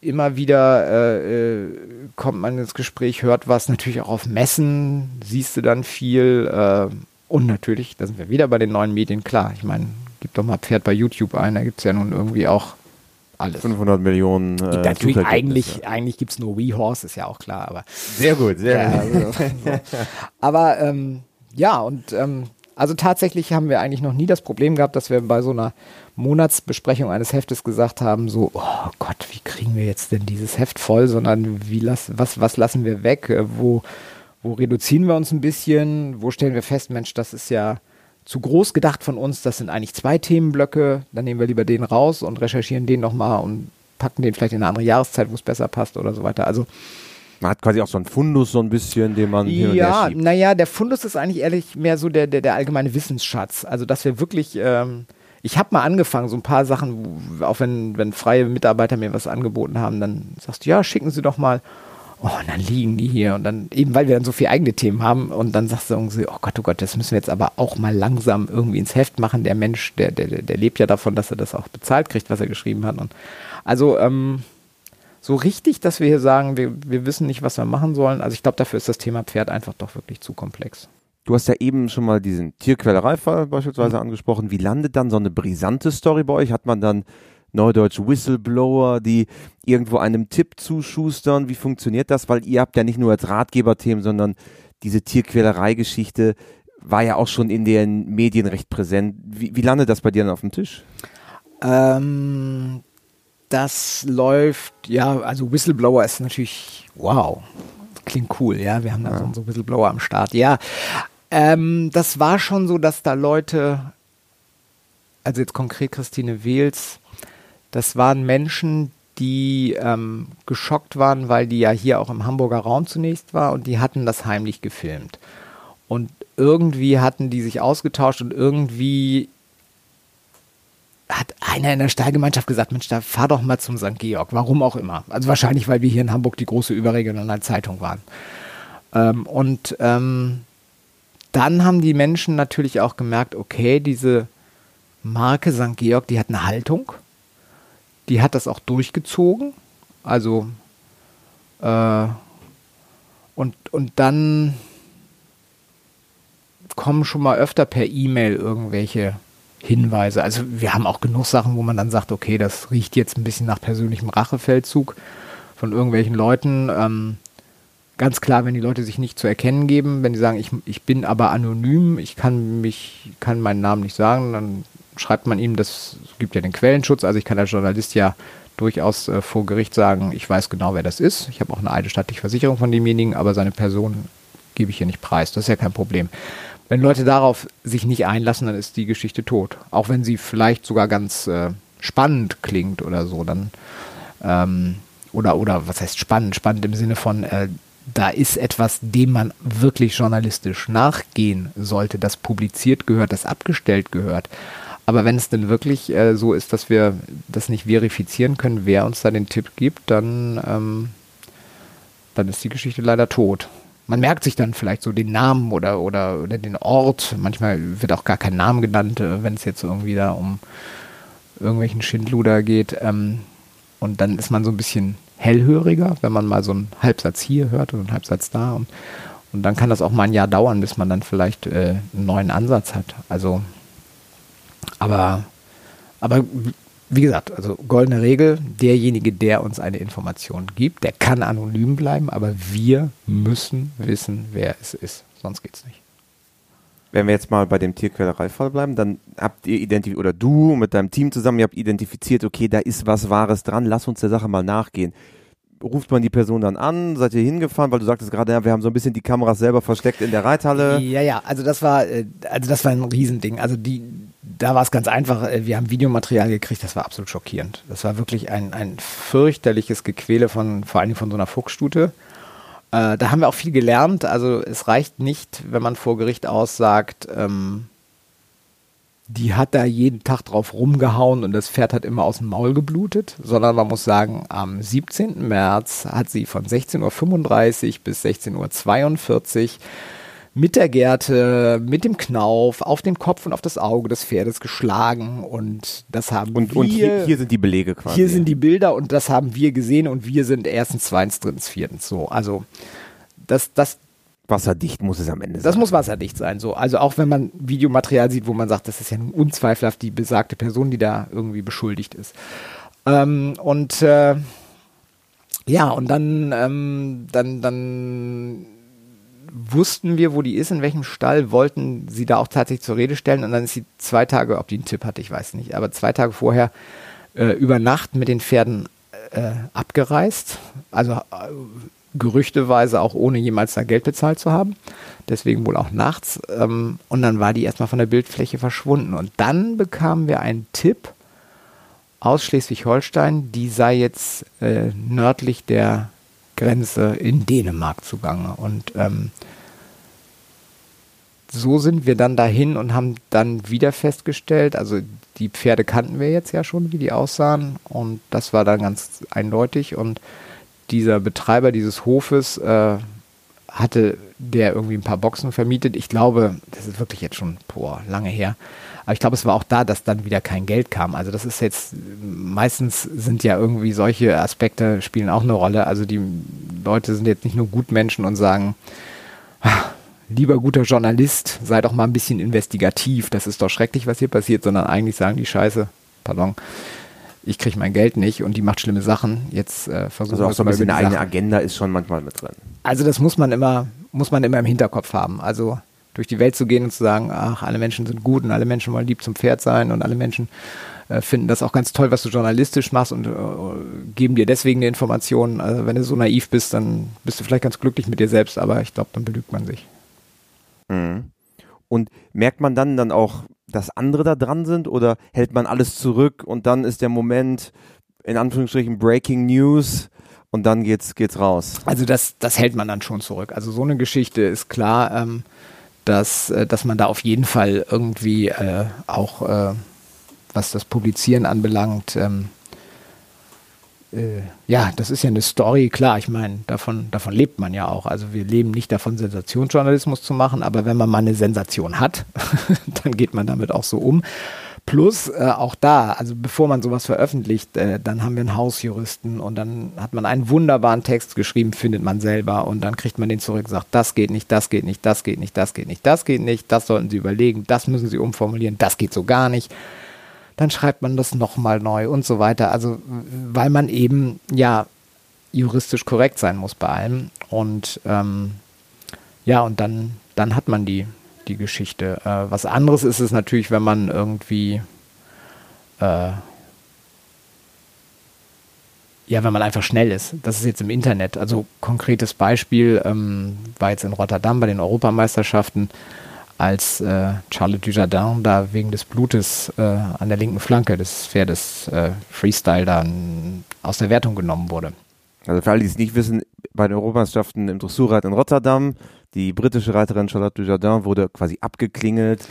immer wieder äh, äh, kommt man ins Gespräch, hört was, natürlich auch auf Messen, siehst du dann viel. Äh, und natürlich, da sind wir wieder bei den neuen Medien, klar. Ich meine, gib doch mal Pferd bei YouTube ein, da gibt es ja nun irgendwie auch alles. 500 Millionen. Äh, natürlich, eigentlich, eigentlich gibt es nur WeHorse, ist ja auch klar. Aber, sehr gut, sehr ja, gut. So. Aber ähm, ja, und ähm, also tatsächlich haben wir eigentlich noch nie das Problem gehabt, dass wir bei so einer Monatsbesprechung eines Heftes gesagt haben, so, oh Gott, wie kriegen wir jetzt denn dieses Heft voll, sondern wie lass, was, was lassen wir weg, äh, wo, wo reduzieren wir uns ein bisschen, wo stellen wir fest, Mensch, das ist ja zu groß gedacht von uns, das sind eigentlich zwei Themenblöcke, dann nehmen wir lieber den raus und recherchieren den nochmal und packen den vielleicht in eine andere Jahreszeit, wo es besser passt oder so weiter. Also man hat quasi auch so einen Fundus so ein bisschen, den man hier Ja, naja, der Fundus ist eigentlich ehrlich mehr so der, der, der allgemeine Wissensschatz. Also, dass wir wirklich, ähm, ich habe mal angefangen, so ein paar Sachen, auch wenn, wenn freie Mitarbeiter mir was angeboten haben, dann sagst du, ja, schicken Sie doch mal. Oh, und dann liegen die hier und dann, eben weil wir dann so viele eigene Themen haben und dann sagst du irgendwie, oh Gott, oh Gott, das müssen wir jetzt aber auch mal langsam irgendwie ins Heft machen. Der Mensch, der, der, der lebt ja davon, dass er das auch bezahlt kriegt, was er geschrieben hat. Und also, ähm, so richtig, dass wir hier sagen, wir, wir wissen nicht, was wir machen sollen. Also ich glaube, dafür ist das Thema Pferd einfach doch wirklich zu komplex. Du hast ja eben schon mal diesen Tierquälereifall beispielsweise mhm. angesprochen. Wie landet dann so eine brisante Story bei euch? Hat man dann Neudeutsch Whistleblower, die irgendwo einem Tipp zuschustern? Wie funktioniert das? Weil ihr habt ja nicht nur als Ratgeberthemen, sondern diese Tierquälerei-Geschichte war ja auch schon in den Medien recht präsent. Wie, wie landet das bei dir dann auf dem Tisch? Ähm, das läuft, ja, also Whistleblower ist natürlich, wow, klingt cool, ja, wir haben da ja. so unsere Whistleblower am Start, ja. Ähm, das war schon so, dass da Leute, also jetzt konkret Christine Wehls, das waren Menschen, die ähm, geschockt waren, weil die ja hier auch im Hamburger Raum zunächst war und die hatten das heimlich gefilmt. Und irgendwie hatten die sich ausgetauscht und irgendwie hat einer in der Stallgemeinschaft gesagt, Mensch, da fahr doch mal zum St. Georg, warum auch immer. Also wahrscheinlich, weil wir hier in Hamburg die große überregionale Zeitung waren. Ähm, und ähm, dann haben die Menschen natürlich auch gemerkt, okay, diese Marke St. Georg, die hat eine Haltung, die hat das auch durchgezogen. Also äh, und, und dann kommen schon mal öfter per E-Mail irgendwelche Hinweise. Also wir haben auch genug Sachen, wo man dann sagt, okay, das riecht jetzt ein bisschen nach persönlichem Rachefeldzug von irgendwelchen Leuten. Ähm, ganz klar, wenn die Leute sich nicht zu erkennen geben, wenn die sagen, ich, ich bin aber anonym, ich kann mich, kann meinen Namen nicht sagen, dann schreibt man ihm, das gibt ja den Quellenschutz, also ich kann als Journalist ja durchaus äh, vor Gericht sagen, ich weiß genau, wer das ist. Ich habe auch eine eidesstattliche Versicherung von demjenigen, aber seine Person gebe ich hier nicht preis. Das ist ja kein Problem. Wenn Leute darauf sich nicht einlassen, dann ist die Geschichte tot. Auch wenn sie vielleicht sogar ganz äh, spannend klingt oder so, dann ähm, oder oder was heißt spannend? Spannend im Sinne von äh, da ist etwas, dem man wirklich journalistisch nachgehen sollte, das publiziert gehört, das abgestellt gehört. Aber wenn es denn wirklich äh, so ist, dass wir das nicht verifizieren können, wer uns da den Tipp gibt, dann, ähm, dann ist die Geschichte leider tot man merkt sich dann vielleicht so den Namen oder, oder, oder den Ort. Manchmal wird auch gar kein Name genannt, äh, wenn es jetzt irgendwie da um irgendwelchen Schindluder geht. Ähm, und dann ist man so ein bisschen hellhöriger, wenn man mal so einen Halbsatz hier hört und einen Halbsatz da. Und, und dann kann das auch mal ein Jahr dauern, bis man dann vielleicht äh, einen neuen Ansatz hat. Also, aber, aber wie gesagt, also goldene Regel, derjenige, der uns eine Information gibt, der kann anonym bleiben, aber wir müssen wissen, wer es ist. Sonst geht es nicht. Wenn wir jetzt mal bei dem Tierquälereifall bleiben, dann habt ihr identifiziert, oder du mit deinem Team zusammen, ihr habt identifiziert, okay, da ist was Wahres dran, lass uns der Sache mal nachgehen. Ruft man die Person dann an? Seid ihr hingefahren? Weil du sagtest gerade, ja, wir haben so ein bisschen die Kameras selber versteckt in der Reithalle. Ja, ja, also das war, äh, also das war ein Riesending. Also die, da war es ganz einfach. Äh, wir haben Videomaterial gekriegt, das war absolut schockierend. Das war wirklich ein, ein fürchterliches Gequäle von, vor allem von so einer Fuchsstute. Äh, da haben wir auch viel gelernt. Also es reicht nicht, wenn man vor Gericht aussagt, ähm, die hat da jeden Tag drauf rumgehauen und das Pferd hat immer aus dem Maul geblutet, sondern man muss sagen, am 17. März hat sie von 16.35 Uhr bis 16.42 Uhr mit der Gerte, mit dem Knauf auf den Kopf und auf das Auge des Pferdes geschlagen und das haben und, wir. Und hier, hier, sind die Belege quasi. Hier sind die Bilder und das haben wir gesehen und wir sind erstens, zweitens, drittens, viertens so. Also das, das, wasserdicht muss es am Ende sein. Das muss wasserdicht sein, so. Also auch wenn man Videomaterial sieht, wo man sagt, das ist ja nun unzweifelhaft die besagte Person, die da irgendwie beschuldigt ist. Ähm, und äh, ja, und dann, ähm, dann, dann wussten wir, wo die ist, in welchem Stall, wollten sie da auch tatsächlich zur Rede stellen und dann ist sie zwei Tage, ob die einen Tipp hatte, ich weiß nicht, aber zwei Tage vorher äh, über Nacht mit den Pferden äh, abgereist. Also äh, gerüchteweise auch ohne jemals da Geld bezahlt zu haben. Deswegen wohl auch nachts. Ähm, und dann war die erstmal von der Bildfläche verschwunden. Und dann bekamen wir einen Tipp aus Schleswig-Holstein, die sei jetzt äh, nördlich der Grenze in Dänemark zugange. Und ähm, so sind wir dann dahin und haben dann wieder festgestellt, also die Pferde kannten wir jetzt ja schon, wie die aussahen. Und das war dann ganz eindeutig. Und dieser Betreiber dieses Hofes äh, hatte der irgendwie ein paar Boxen vermietet. Ich glaube, das ist wirklich jetzt schon boah, lange her. Aber ich glaube, es war auch da, dass dann wieder kein Geld kam. Also das ist jetzt, meistens sind ja irgendwie solche Aspekte spielen auch eine Rolle. Also die Leute sind jetzt nicht nur Gutmenschen und sagen, ah, lieber guter Journalist, sei doch mal ein bisschen investigativ. Das ist doch schrecklich, was hier passiert, sondern eigentlich sagen die Scheiße, pardon, ich kriege mein Geld nicht und die macht schlimme Sachen. Jetzt äh, versuchen also auch so ein bisschen eine eigene Agenda ist schon manchmal mit drin. Also das muss man immer, muss man immer im Hinterkopf haben. Also durch die Welt zu gehen und zu sagen, ach, alle Menschen sind gut und alle Menschen wollen lieb zum Pferd sein und alle Menschen äh, finden das auch ganz toll, was du journalistisch machst und äh, geben dir deswegen die Informationen. Also wenn du so naiv bist, dann bist du vielleicht ganz glücklich mit dir selbst, aber ich glaube, dann belügt man sich. Mhm. Und merkt man dann dann auch, dass andere da dran sind oder hält man alles zurück und dann ist der Moment in Anführungsstrichen Breaking News und dann geht's geht's raus? Also das das hält man dann schon zurück. Also so eine Geschichte ist klar, ähm, dass äh, dass man da auf jeden Fall irgendwie äh, auch äh, was das Publizieren anbelangt ähm, äh, ja, das ist ja eine Story, klar, ich meine, davon, davon lebt man ja auch. Also wir leben nicht davon, Sensationsjournalismus zu machen, aber wenn man mal eine Sensation hat, dann geht man damit auch so um. Plus äh, auch da, also bevor man sowas veröffentlicht, äh, dann haben wir einen Hausjuristen und dann hat man einen wunderbaren Text geschrieben, findet man selber und dann kriegt man den zurück, sagt, das geht nicht, das geht nicht, das geht nicht, das geht nicht, das geht nicht, das sollten Sie überlegen, das müssen Sie umformulieren, das geht so gar nicht dann schreibt man das nochmal neu und so weiter. Also, weil man eben ja juristisch korrekt sein muss bei allem. Und ähm, ja, und dann, dann hat man die, die Geschichte. Äh, was anderes ist es natürlich, wenn man irgendwie äh, ja, wenn man einfach schnell ist. Das ist jetzt im Internet. Also konkretes Beispiel ähm, war jetzt in Rotterdam bei den Europameisterschaften als äh, Charlotte Dujardin da wegen des Blutes äh, an der linken Flanke des Pferdes äh, Freestyle dann aus der Wertung genommen wurde. Also für alle, die es nicht wissen, bei den Europameisterschaften im Dressurreit in Rotterdam, die britische Reiterin Charlotte Dujardin wurde quasi abgeklingelt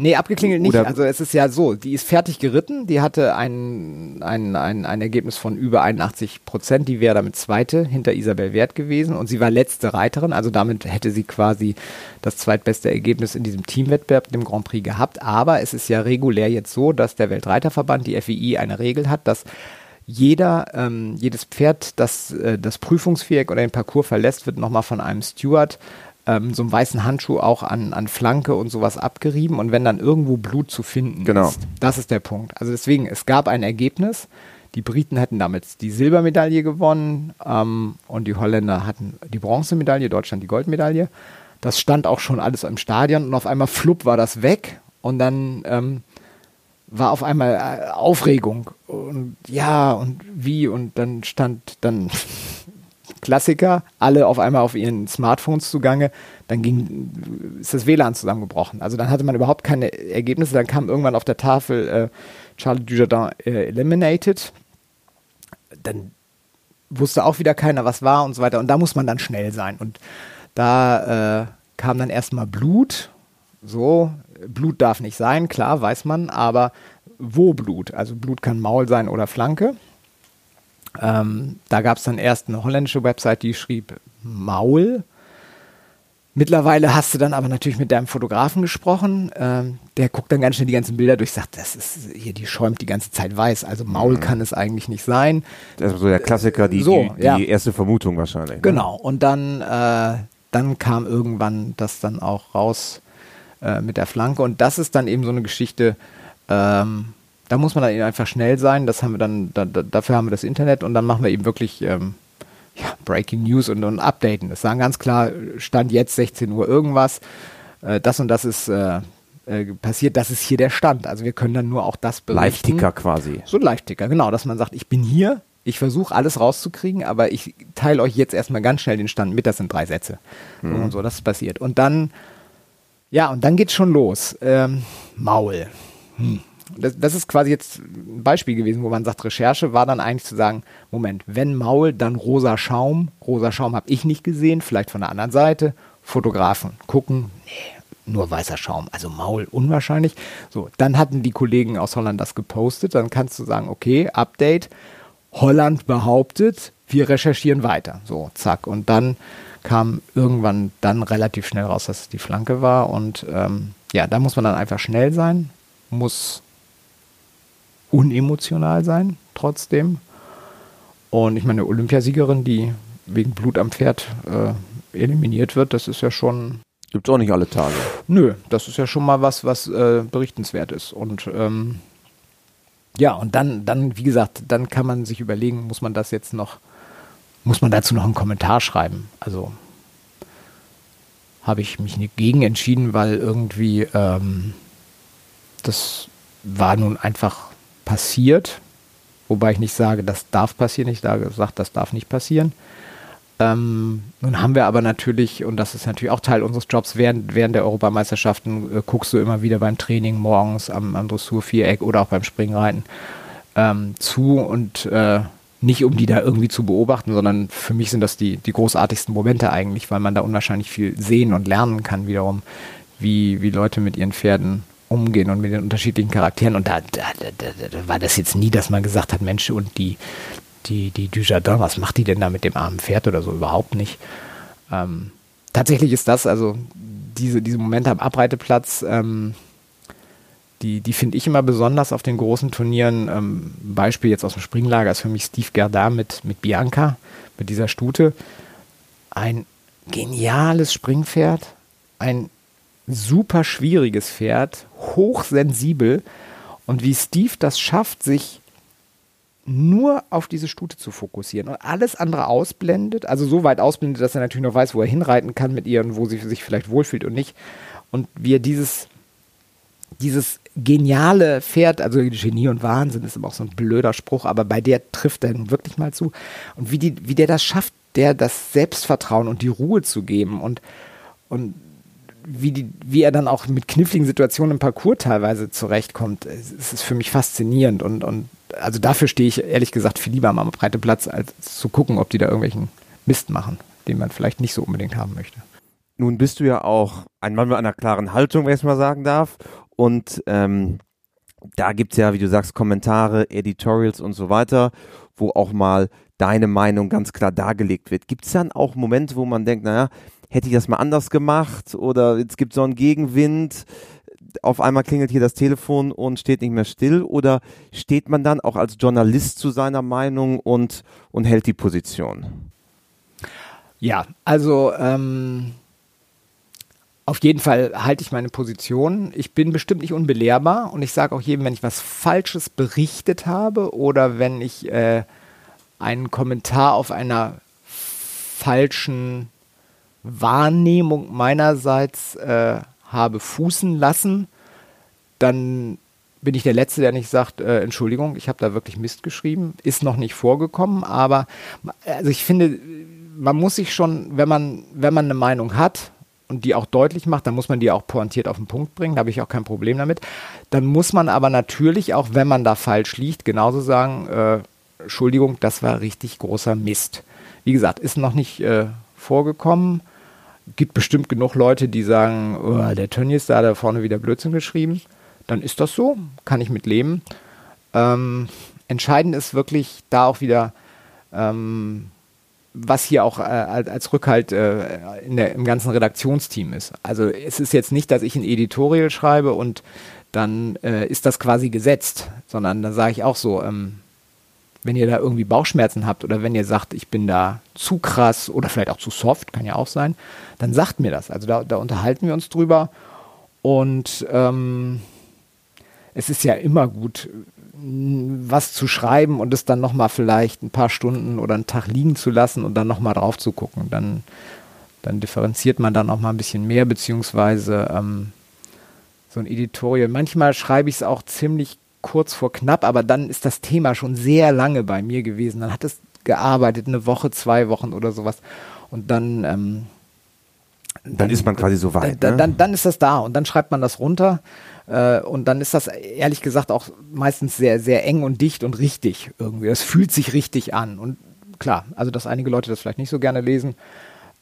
Nee, abgeklingelt nicht. Oder also es ist ja so, die ist fertig geritten, die hatte ein, ein, ein, ein Ergebnis von über 81 Prozent, die wäre damit zweite hinter Isabel Wert gewesen und sie war letzte Reiterin, also damit hätte sie quasi das zweitbeste Ergebnis in diesem Teamwettbewerb, dem Grand Prix gehabt. Aber es ist ja regulär jetzt so, dass der Weltreiterverband, die FII, eine Regel hat, dass jeder, ähm, jedes Pferd, das äh, das Prüfungsviereck oder den Parcours verlässt, wird nochmal von einem Steward ähm, so einem weißen Handschuh auch an, an Flanke und sowas abgerieben und wenn dann irgendwo Blut zu finden genau. ist. Das ist der Punkt. Also deswegen, es gab ein Ergebnis. Die Briten hätten damit die Silbermedaille gewonnen ähm, und die Holländer hatten die Bronzemedaille, Deutschland die Goldmedaille. Das stand auch schon alles im Stadion und auf einmal flupp war das weg und dann ähm, war auf einmal äh, Aufregung und ja und wie und dann stand dann Klassiker, alle auf einmal auf ihren Smartphones zugange, dann ging, ist das WLAN zusammengebrochen. Also dann hatte man überhaupt keine Ergebnisse, dann kam irgendwann auf der Tafel äh, Charlie Dujardin äh, eliminated. Dann wusste auch wieder keiner, was war und so weiter. Und da muss man dann schnell sein. Und da äh, kam dann erstmal Blut. So, Blut darf nicht sein, klar, weiß man, aber wo Blut? Also Blut kann Maul sein oder Flanke. Ähm, da gab es dann erst eine holländische Website, die schrieb Maul. Mittlerweile hast du dann aber natürlich mit deinem Fotografen gesprochen. Ähm, der guckt dann ganz schnell die ganzen Bilder durch, sagt, das ist hier, die schäumt die ganze Zeit weiß. Also Maul mhm. kann es eigentlich nicht sein. Das ist so der Klassiker, die, so, die, die ja. erste Vermutung wahrscheinlich. Ne? Genau. Und dann, äh, dann kam irgendwann das dann auch raus äh, mit der Flanke. Und das ist dann eben so eine Geschichte, ähm, da muss man dann eben einfach schnell sein. Das haben wir dann, da, da, dafür haben wir das Internet und dann machen wir eben wirklich ähm, ja, Breaking News und, und updaten. Das sagen ganz klar, Stand jetzt 16 Uhr irgendwas. Äh, das und das ist äh, äh, passiert, das ist hier der Stand. Also wir können dann nur auch das berichten. Live-Ticker quasi. So ein Live-Ticker, genau, dass man sagt, ich bin hier, ich versuche alles rauszukriegen, aber ich teile euch jetzt erstmal ganz schnell den Stand mit, das sind drei Sätze. Mhm. Und so, das ist passiert. Und dann, ja, und dann geht's schon los. Ähm, Maul. Hm das, das, ist quasi jetzt ein Beispiel gewesen, wo man sagt, Recherche war dann eigentlich zu sagen, Moment, wenn Maul, dann rosa Schaum. Rosa Schaum habe ich nicht gesehen, vielleicht von der anderen Seite. Fotografen gucken, nee, nur weißer Schaum, also Maul unwahrscheinlich. So, dann hatten die Kollegen aus Holland das gepostet, dann kannst du sagen, okay, Update, Holland behauptet, wir recherchieren weiter. So, zack. Und dann kam irgendwann dann relativ schnell raus, dass es die Flanke war. Und ähm, ja, da muss man dann einfach schnell sein, muss unemotional sein, trotzdem. Und ich meine, eine Olympiasiegerin, die wegen Blut am Pferd äh, eliminiert wird, das ist ja schon. Gibt es auch nicht alle Tage. Nö, das ist ja schon mal was, was äh, berichtenswert ist. Und ähm, ja, und dann, dann, wie gesagt, dann kann man sich überlegen, muss man das jetzt noch, muss man dazu noch einen Kommentar schreiben? Also habe ich mich gegen entschieden, weil irgendwie ähm, das war nun einfach passiert, wobei ich nicht sage, das darf passieren, ich sage, das darf nicht passieren. Ähm, nun haben wir aber natürlich, und das ist natürlich auch Teil unseres Jobs, während, während der Europameisterschaften äh, guckst du immer wieder beim Training morgens am, am Dressurviereck oder auch beim Springreiten ähm, zu und äh, nicht um die da irgendwie zu beobachten, sondern für mich sind das die, die großartigsten Momente eigentlich, weil man da unwahrscheinlich viel sehen und lernen kann wiederum, wie, wie Leute mit ihren Pferden umgehen und mit den unterschiedlichen Charakteren. Und da, da, da, da, war das jetzt nie, dass man gesagt hat, Mensch, und die, die, die Dujardin, was macht die denn da mit dem armen Pferd oder so? Überhaupt nicht. Ähm, tatsächlich ist das, also diese, diese Momente am Abreiteplatz, ähm, die, die finde ich immer besonders auf den großen Turnieren. Ähm, Beispiel jetzt aus dem Springlager ist für mich Steve Gerdard mit, mit Bianca, mit dieser Stute. Ein geniales Springpferd, ein super schwieriges Pferd, hochsensibel. Und wie Steve das schafft, sich nur auf diese Stute zu fokussieren und alles andere ausblendet, also so weit ausblendet, dass er natürlich noch weiß, wo er hinreiten kann mit ihr und wo sie sich vielleicht wohlfühlt und nicht. Und wie er dieses, dieses geniale Pferd, also Genie und Wahnsinn ist immer auch so ein blöder Spruch, aber bei der trifft er nun wirklich mal zu. Und wie, die, wie der das schafft, der das Selbstvertrauen und die Ruhe zu geben und, und wie, die, wie er dann auch mit kniffligen Situationen im Parcours teilweise zurechtkommt, es ist für mich faszinierend. Und, und also dafür stehe ich ehrlich gesagt viel lieber am breiten Platz, als zu gucken, ob die da irgendwelchen Mist machen, den man vielleicht nicht so unbedingt haben möchte. Nun bist du ja auch ein Mann mit einer klaren Haltung, wenn ich es mal sagen darf. Und ähm, da gibt es ja, wie du sagst, Kommentare, Editorials und so weiter, wo auch mal deine Meinung ganz klar dargelegt wird. Gibt es dann auch Momente, wo man denkt, naja, hätte ich das mal anders gemacht oder jetzt gibt so einen Gegenwind, auf einmal klingelt hier das Telefon und steht nicht mehr still oder steht man dann auch als Journalist zu seiner Meinung und, und hält die Position? Ja, also ähm, auf jeden Fall halte ich meine Position. Ich bin bestimmt nicht unbelehrbar und ich sage auch jedem, wenn ich was Falsches berichtet habe oder wenn ich äh, einen Kommentar auf einer falschen Wahrnehmung meinerseits äh, habe fußen lassen, dann bin ich der Letzte, der nicht sagt, äh, Entschuldigung, ich habe da wirklich Mist geschrieben. Ist noch nicht vorgekommen, aber also ich finde, man muss sich schon, wenn man, wenn man eine Meinung hat und die auch deutlich macht, dann muss man die auch pointiert auf den Punkt bringen, da habe ich auch kein Problem damit. Dann muss man aber natürlich auch, wenn man da falsch liegt, genauso sagen, äh, Entschuldigung, das war richtig großer Mist. Wie gesagt, ist noch nicht äh, vorgekommen. Gibt bestimmt genug Leute, die sagen, oh, der Tönnies da, da vorne wieder Blödsinn geschrieben. Dann ist das so, kann ich mit leben. Ähm, entscheidend ist wirklich da auch wieder, ähm, was hier auch äh, als Rückhalt äh, der, im ganzen Redaktionsteam ist. Also es ist jetzt nicht, dass ich ein Editorial schreibe und dann äh, ist das quasi gesetzt, sondern da sage ich auch so, ähm, wenn ihr da irgendwie Bauchschmerzen habt oder wenn ihr sagt, ich bin da zu krass oder vielleicht auch zu soft, kann ja auch sein, dann sagt mir das. Also da, da unterhalten wir uns drüber. Und ähm, es ist ja immer gut, was zu schreiben und es dann nochmal vielleicht ein paar Stunden oder einen Tag liegen zu lassen und dann nochmal drauf zu gucken. Dann, dann differenziert man dann nochmal ein bisschen mehr, beziehungsweise ähm, so ein Editorial. Manchmal schreibe ich es auch ziemlich kurz vor knapp, aber dann ist das Thema schon sehr lange bei mir gewesen. Dann hat es gearbeitet, eine Woche, zwei Wochen oder sowas. Und dann. Ähm, dann, dann, ist man quasi so weit. Dann, ne? dann, dann, ist das da und dann schreibt man das runter. Äh, und dann ist das ehrlich gesagt auch meistens sehr, sehr eng und dicht und richtig irgendwie. Das fühlt sich richtig an. Und klar, also dass einige Leute das vielleicht nicht so gerne lesen,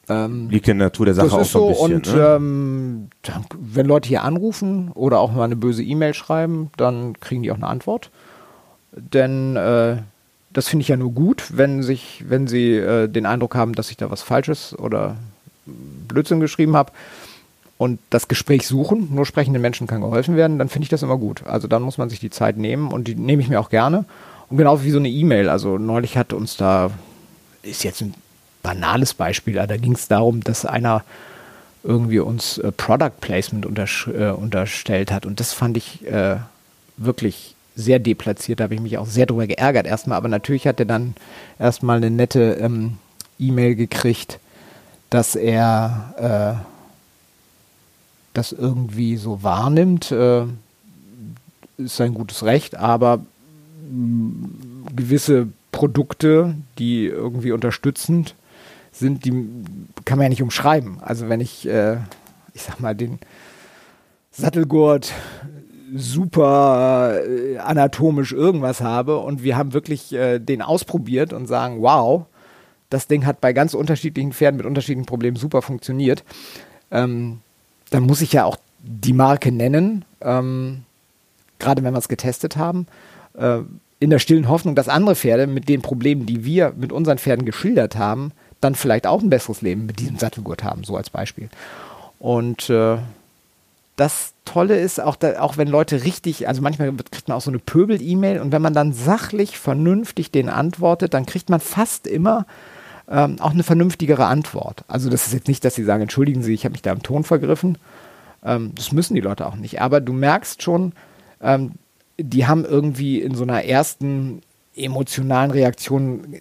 ähm, Liegt in der Natur der Sache auch so ein bisschen. Und ne? ähm, dann, wenn Leute hier anrufen oder auch mal eine böse E-Mail schreiben, dann kriegen die auch eine Antwort. Denn äh, das finde ich ja nur gut, wenn sich, wenn sie äh, den Eindruck haben, dass ich da was Falsches oder Blödsinn geschrieben habe und das Gespräch suchen, nur sprechenden Menschen kann geholfen werden, dann finde ich das immer gut. Also dann muss man sich die Zeit nehmen und die nehme ich mir auch gerne. Und genauso wie so eine E-Mail. Also neulich hat uns da, ist jetzt ein banales Beispiel. Da ging es darum, dass einer irgendwie uns äh, Product Placement äh, unterstellt hat. Und das fand ich äh, wirklich sehr deplatziert. Da habe ich mich auch sehr drüber geärgert erstmal. Aber natürlich hat er dann erstmal eine nette ähm, E-Mail gekriegt, dass er äh, das irgendwie so wahrnimmt. Äh, ist sein gutes Recht, aber mm, gewisse Produkte, die irgendwie unterstützend sind, die kann man ja nicht umschreiben. Also wenn ich, äh, ich sag mal, den Sattelgurt super äh, anatomisch irgendwas habe und wir haben wirklich äh, den ausprobiert und sagen, wow, das Ding hat bei ganz unterschiedlichen Pferden mit unterschiedlichen Problemen super funktioniert, ähm, dann muss ich ja auch die Marke nennen, ähm, gerade wenn wir es getestet haben, äh, in der stillen Hoffnung, dass andere Pferde mit den Problemen, die wir mit unseren Pferden geschildert haben, dann vielleicht auch ein besseres Leben mit diesem Sattelgurt haben, so als Beispiel. Und äh, das Tolle ist, auch, da, auch wenn Leute richtig, also manchmal kriegt man auch so eine Pöbel-E-Mail und wenn man dann sachlich, vernünftig den antwortet, dann kriegt man fast immer ähm, auch eine vernünftigere Antwort. Also das ist jetzt nicht, dass sie sagen, entschuldigen Sie, ich habe mich da im Ton vergriffen. Ähm, das müssen die Leute auch nicht. Aber du merkst schon, ähm, die haben irgendwie in so einer ersten emotionalen Reaktion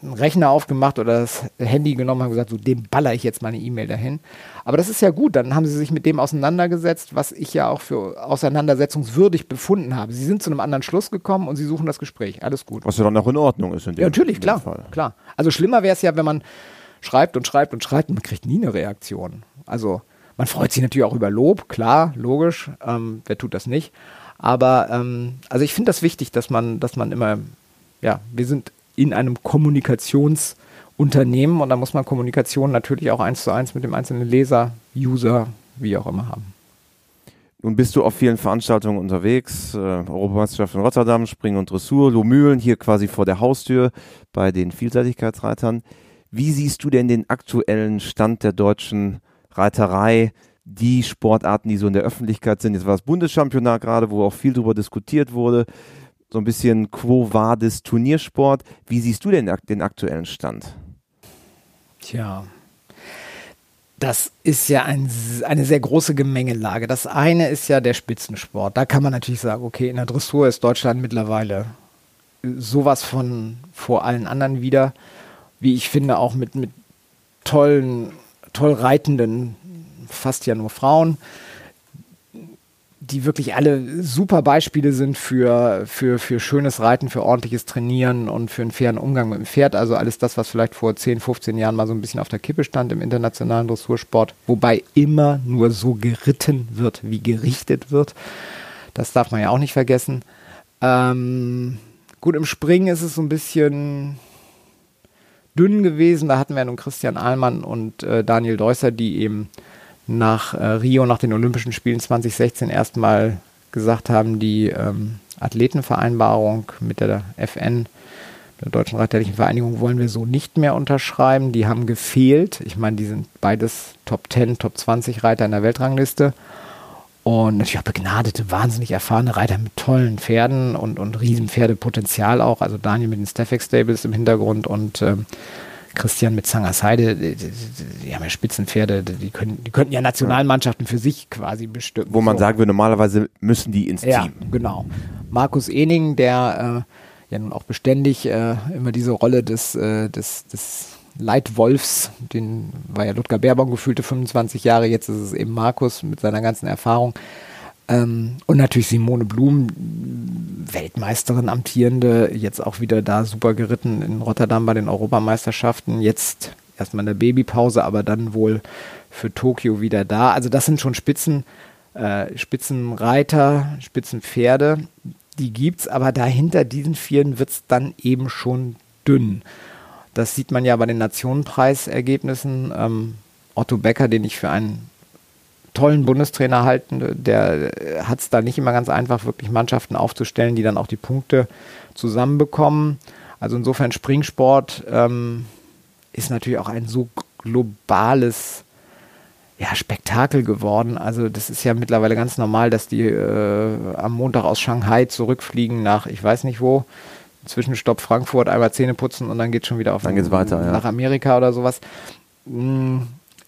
einen Rechner aufgemacht oder das Handy genommen und gesagt, so dem baller ich jetzt meine E-Mail dahin. Aber das ist ja gut, dann haben sie sich mit dem auseinandergesetzt, was ich ja auch für auseinandersetzungswürdig befunden habe. Sie sind zu einem anderen Schluss gekommen und sie suchen das Gespräch. Alles gut. Was ja dann auch in Ordnung ist. In dem, ja, natürlich, klar, Fall. klar. Also schlimmer wäre es ja, wenn man schreibt und schreibt und schreibt und man kriegt nie eine Reaktion. Also man freut sich natürlich auch über Lob, klar, logisch. Ähm, wer tut das nicht? Aber ähm, also ich finde das wichtig, dass man, dass man immer, ja, wir sind in einem Kommunikationsunternehmen und da muss man Kommunikation natürlich auch eins zu eins mit dem einzelnen Leser, User, wie auch immer haben. Nun bist du auf vielen Veranstaltungen unterwegs, äh, Europameisterschaft in Rotterdam, Springen und Dressur, Lohmühlen hier quasi vor der Haustür bei den Vielseitigkeitsreitern. Wie siehst du denn den aktuellen Stand der deutschen Reiterei, die Sportarten, die so in der Öffentlichkeit sind? Jetzt war das Bundeschampionat gerade, wo auch viel darüber diskutiert wurde so ein bisschen Quo Vadis Turniersport. Wie siehst du denn den aktuellen Stand? Tja, das ist ja ein, eine sehr große Gemengelage. Das eine ist ja der Spitzensport. Da kann man natürlich sagen, okay, in der Dressur ist Deutschland mittlerweile sowas von vor allen anderen wieder, wie ich finde, auch mit, mit tollen, toll reitenden, fast ja nur Frauen die wirklich alle super Beispiele sind für, für, für schönes Reiten, für ordentliches Trainieren und für einen fairen Umgang mit dem Pferd. Also alles das, was vielleicht vor 10, 15 Jahren mal so ein bisschen auf der Kippe stand im internationalen Dressursport, wobei immer nur so geritten wird, wie gerichtet wird. Das darf man ja auch nicht vergessen. Ähm, gut, im Springen ist es so ein bisschen dünn gewesen. Da hatten wir nun Christian Ahlmann und äh, Daniel Deusser, die eben nach äh, Rio, nach den Olympischen Spielen 2016 erstmal gesagt haben, die ähm, Athletenvereinbarung mit der FN, der Deutschen Reiterlichen Vereinigung, wollen wir so nicht mehr unterschreiben. Die haben gefehlt. Ich meine, die sind beides Top 10, Top 20 Reiter in der Weltrangliste. Und natürlich auch begnadete, wahnsinnig erfahrene Reiter mit tollen Pferden und, und Riesenpferdepotenzial auch. Also Daniel mit den Steffex Stables im Hintergrund und ähm, Christian mit Zangersheide, die, die, haben ja Spitzenpferde, die, können, die könnten ja Nationalmannschaften für sich quasi bestimmen. Wo man so. sagen würde, normalerweise müssen die ins ja, Team. genau. Markus Ening, der äh, ja nun auch beständig äh, immer diese Rolle des, äh, des, des Leitwolfs, den war ja Ludger Baerbaum gefühlte 25 Jahre, jetzt ist es eben Markus mit seiner ganzen Erfahrung. Ähm, und natürlich Simone Blum, Weltmeisterin, amtierende, jetzt auch wieder da super geritten in Rotterdam bei den Europameisterschaften. Jetzt erstmal in der Babypause, aber dann wohl für Tokio wieder da. Also das sind schon Spitzen, äh, Spitzenreiter, Spitzenpferde. Die gibt's, aber dahinter diesen Vieren wird's dann eben schon dünn. Das sieht man ja bei den Nationenpreisergebnissen. Ähm, Otto Becker, den ich für einen tollen Bundestrainer halte, der hat es da nicht immer ganz einfach, wirklich Mannschaften aufzustellen, die dann auch die Punkte zusammenbekommen. Also insofern Springsport ähm, ist natürlich auch ein so globales ja, Spektakel geworden. Also das ist ja mittlerweile ganz normal, dass die äh, am Montag aus Shanghai zurückfliegen nach ich weiß nicht wo Zwischenstopp Frankfurt, einmal Zähne putzen und dann geht schon wieder auf dann geht's weiter, nach ja. Amerika oder sowas. Mm,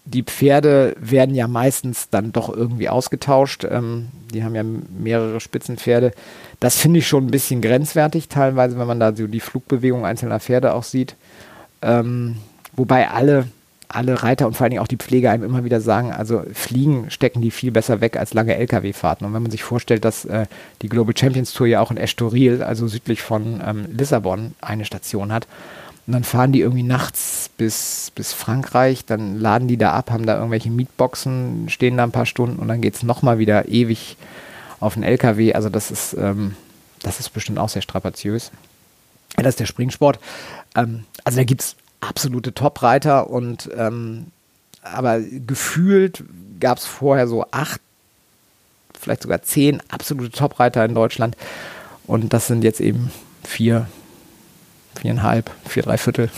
die Pferde werden ja meistens dann doch irgendwie ausgetauscht. Ähm, die haben ja mehrere Spitzenpferde. Das finde ich schon ein bisschen grenzwertig, teilweise, wenn man da so die Flugbewegung einzelner Pferde auch sieht. Ähm, wobei alle alle Reiter und vor allen Dingen auch die Pfleger einem immer wieder sagen, also Fliegen stecken die viel besser weg als lange Lkw-Fahrten. Und wenn man sich vorstellt, dass äh, die Global Champions Tour ja auch in Estoril, also südlich von ähm, Lissabon, eine Station hat, und dann fahren die irgendwie nachts bis, bis Frankreich, dann laden die da ab, haben da irgendwelche Mietboxen, stehen da ein paar Stunden und dann geht es nochmal wieder ewig auf den LKW. Also das ist, ähm, das ist bestimmt auch sehr strapaziös. Das ist der Springsport. Ähm, also da gibt es absolute Top-Reiter und ähm, aber gefühlt gab es vorher so acht, vielleicht sogar zehn absolute Top-Reiter in Deutschland und das sind jetzt eben vier, viereinhalb, vier, drei Viertel.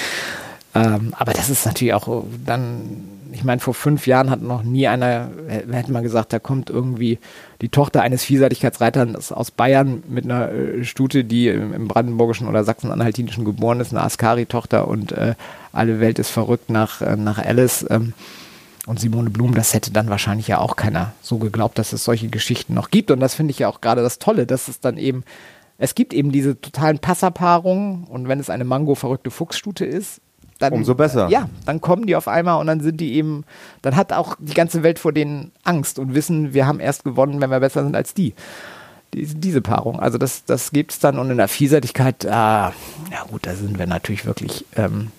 ähm, aber das ist natürlich auch dann ich meine, vor fünf Jahren hat noch nie einer, hätte man gesagt, da kommt irgendwie die Tochter eines Vielseitigkeitsreiters aus Bayern mit einer äh, Stute, die im, im brandenburgischen oder sachsen-anhaltinischen geboren ist, eine Askari-Tochter und äh, alle Welt ist verrückt nach, äh, nach Alice. Ähm, und Simone Blum, das hätte dann wahrscheinlich ja auch keiner so geglaubt, dass es solche Geschichten noch gibt. Und das finde ich ja auch gerade das Tolle, dass es dann eben, es gibt eben diese totalen Passerpaarungen und wenn es eine Mango-verrückte Fuchsstute ist, dann, umso besser. Ja, dann kommen die auf einmal und dann sind die eben, dann hat auch die ganze Welt vor denen Angst und wissen, wir haben erst gewonnen, wenn wir besser sind als die. die diese Paarung. Also das, das gibt es dann und in der Vielseitigkeit, äh, ja gut, da sind wir natürlich wirklich ähm,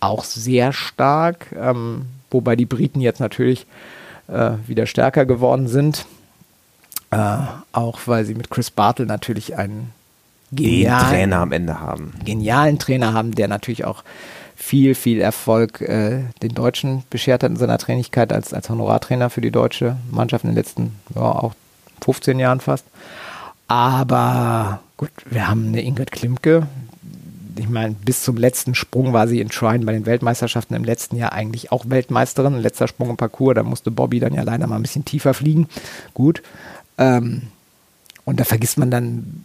auch sehr stark, ähm, wobei die Briten jetzt natürlich äh, wieder stärker geworden sind. Äh, auch weil sie mit Chris Bartle natürlich einen genialen Trainer am Ende haben. Genialen Trainer haben, der natürlich auch viel, viel Erfolg äh, den Deutschen beschert hat in seiner Trainigkeit als, als Honorartrainer für die deutsche Mannschaft in den letzten ja, auch 15 Jahren fast. Aber gut, wir haben eine Ingrid Klimke. Ich meine, bis zum letzten Sprung war sie in Shrine bei den Weltmeisterschaften im letzten Jahr eigentlich auch Weltmeisterin. Letzter Sprung im Parcours, da musste Bobby dann ja leider mal ein bisschen tiefer fliegen. Gut. Ähm, und da vergisst man dann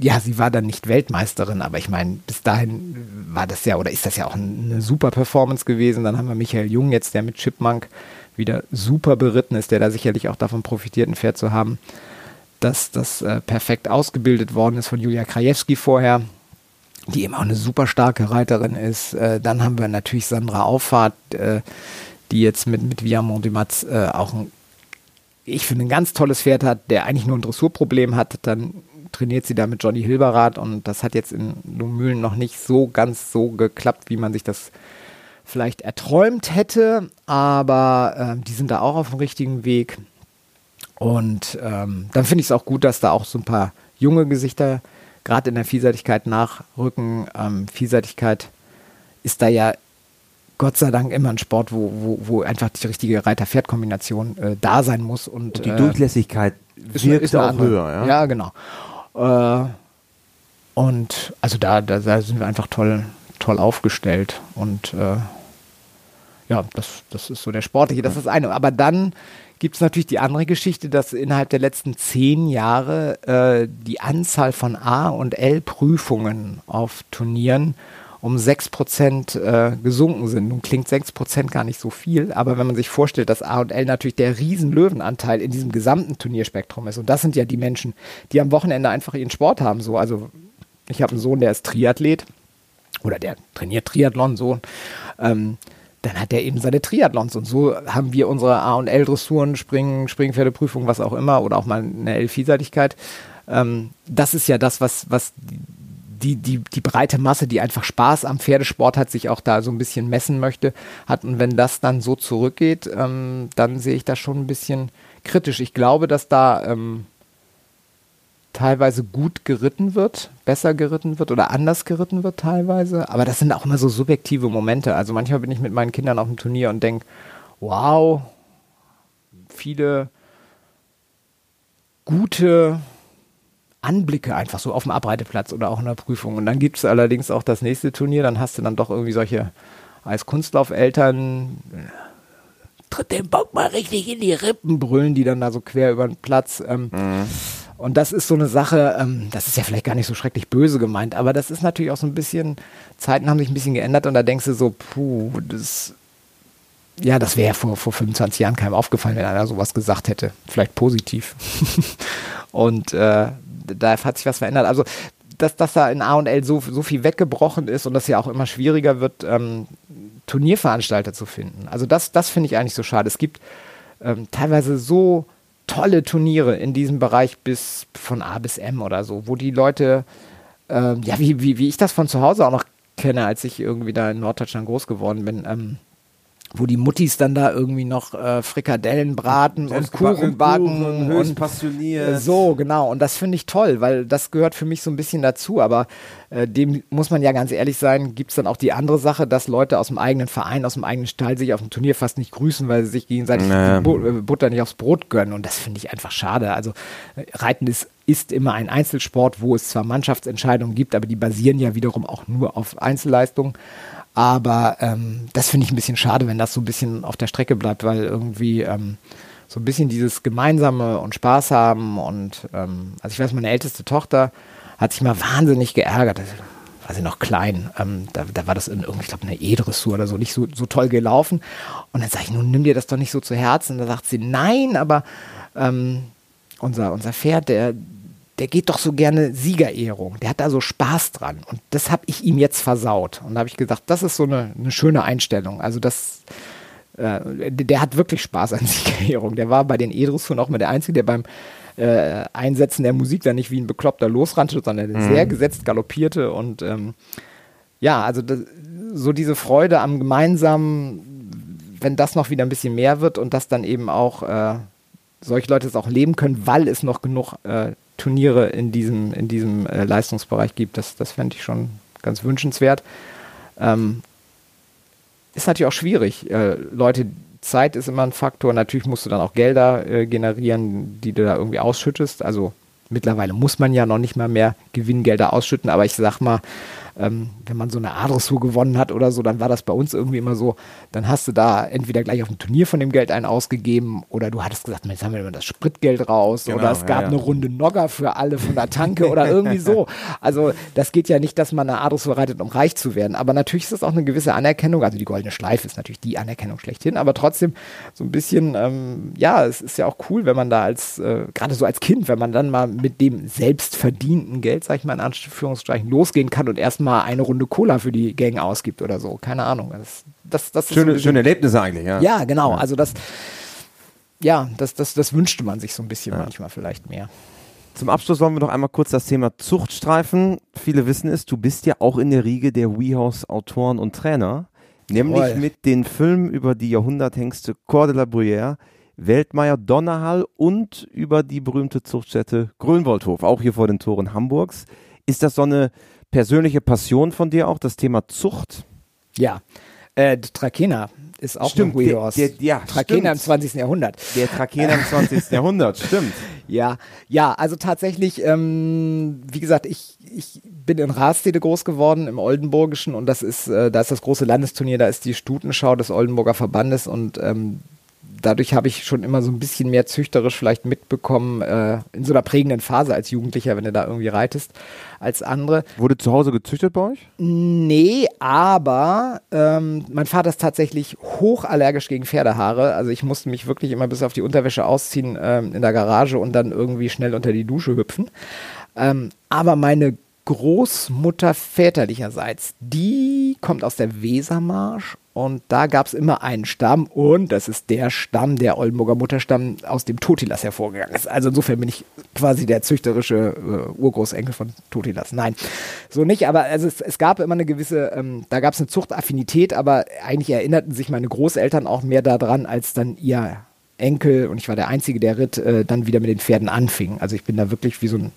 ja, sie war dann nicht Weltmeisterin, aber ich meine, bis dahin war das ja oder ist das ja auch eine super Performance gewesen. Dann haben wir Michael Jung jetzt, der mit Chipmunk wieder super beritten ist, der da sicherlich auch davon profitiert, ein Pferd zu haben, dass das äh, perfekt ausgebildet worden ist von Julia Krajewski vorher, die eben auch eine super starke Reiterin ist. Äh, dann haben wir natürlich Sandra Auffahrt, äh, die jetzt mit, mit Viamont du Matz äh, auch ein ich finde, ein ganz tolles Pferd hat, der eigentlich nur ein Dressurproblem hat, dann trainiert sie da mit Johnny Hilberath und das hat jetzt in Lumülen noch nicht so ganz so geklappt, wie man sich das vielleicht erträumt hätte, aber äh, die sind da auch auf dem richtigen Weg. Und ähm, dann finde ich es auch gut, dass da auch so ein paar junge Gesichter gerade in der Vielseitigkeit nachrücken. Ähm, Vielseitigkeit ist da ja Gott sei Dank immer ein Sport, wo, wo, wo einfach die richtige Reiter-Pferd-Kombination äh, da sein muss. Und, und die äh, Durchlässigkeit wirkt ist auch andere. höher. Ja? ja, genau. Äh, und also da, da, da, sind wir einfach toll, toll aufgestellt. Und äh, ja, das, das ist so der Sportliche, das ist das eine. Aber dann gibt es natürlich die andere Geschichte, dass innerhalb der letzten zehn Jahre äh, die Anzahl von A- und L-Prüfungen auf Turnieren um 6% äh, gesunken sind. Nun klingt 6% gar nicht so viel, aber wenn man sich vorstellt, dass A und L natürlich der Riesenlöwenanteil in diesem gesamten Turnierspektrum ist, und das sind ja die Menschen, die am Wochenende einfach ihren Sport haben. So, also ich habe einen Sohn, der ist Triathlet oder der trainiert Triathlon so. Ähm, dann hat er eben seine Triathlons und so haben wir unsere A und L Dressuren, Springen, Springpferdeprüfung, was auch immer oder auch mal eine L-Vielseitigkeit. Ähm, das ist ja das, was, was die, die, die breite Masse, die einfach Spaß am Pferdesport hat, sich auch da so ein bisschen messen möchte, hat. Und wenn das dann so zurückgeht, ähm, dann sehe ich das schon ein bisschen kritisch. Ich glaube, dass da ähm, teilweise gut geritten wird, besser geritten wird oder anders geritten wird teilweise. Aber das sind auch immer so subjektive Momente. Also manchmal bin ich mit meinen Kindern auf dem Turnier und denke, wow, viele gute Anblicke einfach so auf dem Abreiteplatz oder auch in der Prüfung. Und dann gibt es allerdings auch das nächste Turnier, dann hast du dann doch irgendwie solche als Kunstlaufeltern tritt den Bock mal richtig in die Rippen brüllen, die dann da so quer über den Platz. Ähm, mhm. Und das ist so eine Sache, ähm, das ist ja vielleicht gar nicht so schrecklich böse gemeint, aber das ist natürlich auch so ein bisschen, Zeiten haben sich ein bisschen geändert und da denkst du so, puh, das, ja, das wäre vor, vor 25 Jahren keinem aufgefallen, wenn einer sowas gesagt hätte. Vielleicht positiv. und äh, da hat sich was verändert. Also, dass, dass da in A und L so, so viel weggebrochen ist und das ja auch immer schwieriger wird, ähm, Turnierveranstalter zu finden. Also, das, das finde ich eigentlich so schade. Es gibt ähm, teilweise so tolle Turniere in diesem Bereich bis von A bis M oder so, wo die Leute, ähm, ja, wie, wie, wie ich das von zu Hause auch noch kenne, als ich irgendwie da in Norddeutschland groß geworden bin, ähm, wo die Muttis dann da irgendwie noch äh, Frikadellen braten und Kuchen backen höchst und passioniert. So, genau. Und das finde ich toll, weil das gehört für mich so ein bisschen dazu. Aber äh, dem muss man ja ganz ehrlich sein, gibt es dann auch die andere Sache, dass Leute aus dem eigenen Verein, aus dem eigenen Stall sich auf dem Turnier fast nicht grüßen, weil sie sich gegenseitig die äh, Butter nicht aufs Brot gönnen. Und das finde ich einfach schade. Also äh, Reiten ist ist immer ein Einzelsport, wo es zwar Mannschaftsentscheidungen gibt, aber die basieren ja wiederum auch nur auf Einzelleistungen. Aber ähm, das finde ich ein bisschen schade, wenn das so ein bisschen auf der Strecke bleibt, weil irgendwie ähm, so ein bisschen dieses Gemeinsame und Spaß haben und ähm, also ich weiß, meine älteste Tochter hat sich mal wahnsinnig geärgert. Da war sie noch klein. Ähm, da, da, war das in irgendwie, ich glaube, eine E-Dressur oder so, nicht so, so toll gelaufen. Und dann sage ich, nun nimm dir das doch nicht so zu Herzen. Da sagt sie, nein, aber ähm, unser, unser Pferd, der, der geht doch so gerne Siegerehrung. Der hat da so Spaß dran. Und das habe ich ihm jetzt versaut. Und da habe ich gesagt, das ist so eine, eine schöne Einstellung. Also das, äh, der hat wirklich Spaß an Siegerehrung. Der war bei den Edrusfuhren auch mal der Einzige, der beim äh, Einsetzen der Musik dann nicht wie ein Bekloppter losrannte, sondern mhm. sehr gesetzt galoppierte. Und ähm, ja, also das, so diese Freude am Gemeinsamen, wenn das noch wieder ein bisschen mehr wird und das dann eben auch äh, solche Leute es auch leben können, weil es noch genug äh, Turniere in diesem, in diesem äh, Leistungsbereich gibt. Das, das fände ich schon ganz wünschenswert. Ähm, ist natürlich auch schwierig. Äh, Leute, Zeit ist immer ein Faktor. Natürlich musst du dann auch Gelder äh, generieren, die du da irgendwie ausschüttest. Also mittlerweile muss man ja noch nicht mal mehr Gewinngelder ausschütten, aber ich sag mal, ähm, wenn man so eine Adressur gewonnen hat oder so, dann war das bei uns irgendwie immer so, dann hast du da entweder gleich auf dem Turnier von dem Geld einen ausgegeben oder du hattest gesagt, jetzt haben wir immer das Spritgeld raus genau, oder es gab ja, ja. eine Runde Nogger für alle von der Tanke oder irgendwie so. Also das geht ja nicht, dass man eine Adressur reitet, um reich zu werden, aber natürlich ist das auch eine gewisse Anerkennung, also die goldene Schleife ist natürlich die Anerkennung schlechthin, aber trotzdem so ein bisschen, ähm, ja, es ist ja auch cool, wenn man da als, äh, gerade so als Kind, wenn man dann mal mit dem selbst verdienten Geld, sag ich mal in Anführungszeichen, losgehen kann und erstmal mal eine Runde Cola für die Gang ausgibt oder so. Keine Ahnung. Das, das, das schöne, schöne Erlebnisse eigentlich, ja. Ja, genau. Also das, ja, das, das, das wünschte man sich so ein bisschen ja. manchmal vielleicht mehr. Zum Abschluss wollen wir noch einmal kurz das Thema Zucht streifen. Viele wissen es, du bist ja auch in der Riege der WeHorse-Autoren und Trainer. Nämlich Jawohl. mit den Filmen über die Jahrhunderthengste Cordela Bruyère, Weltmeier Donnerhall und über die berühmte Zuchtstätte Grönwaldhof, auch hier vor den Toren Hamburgs. Ist das so eine persönliche Passion von dir auch, das Thema Zucht? Ja, äh, Trakehner ist auch stimmt, ein der, der, ja, Trakehner im 20. Jahrhundert. Der Trakehner im 20. Jahrhundert, stimmt. Ja, ja, also tatsächlich, ähm, wie gesagt, ich, ich bin in Rastede groß geworden, im Oldenburgischen und das ist, äh, da ist das große Landesturnier, da ist die Stutenschau des Oldenburger Verbandes und ähm, dadurch habe ich schon immer so ein bisschen mehr züchterisch vielleicht mitbekommen, äh, in so einer prägenden Phase als Jugendlicher, wenn du da irgendwie reitest, als andere. Wurde zu Hause gezüchtet bei euch? Nee, aber ähm, mein Vater ist tatsächlich hochallergisch gegen Pferdehaare. Also ich musste mich wirklich immer bis auf die Unterwäsche ausziehen ähm, in der Garage und dann irgendwie schnell unter die Dusche hüpfen. Ähm, aber meine Großmutter väterlicherseits, die kommt aus der Wesermarsch und da gab es immer einen Stamm und das ist der Stamm, der Oldenburger Mutterstamm, aus dem Totilas hervorgegangen ist. Also insofern bin ich quasi der züchterische äh, Urgroßenkel von Totilas. Nein, so nicht, aber also es, es gab immer eine gewisse, ähm, da gab es eine Zuchtaffinität, aber eigentlich erinnerten sich meine Großeltern auch mehr daran, als dann ihr Enkel, und ich war der Einzige, der ritt, äh, dann wieder mit den Pferden anfing. Also ich bin da wirklich wie so ein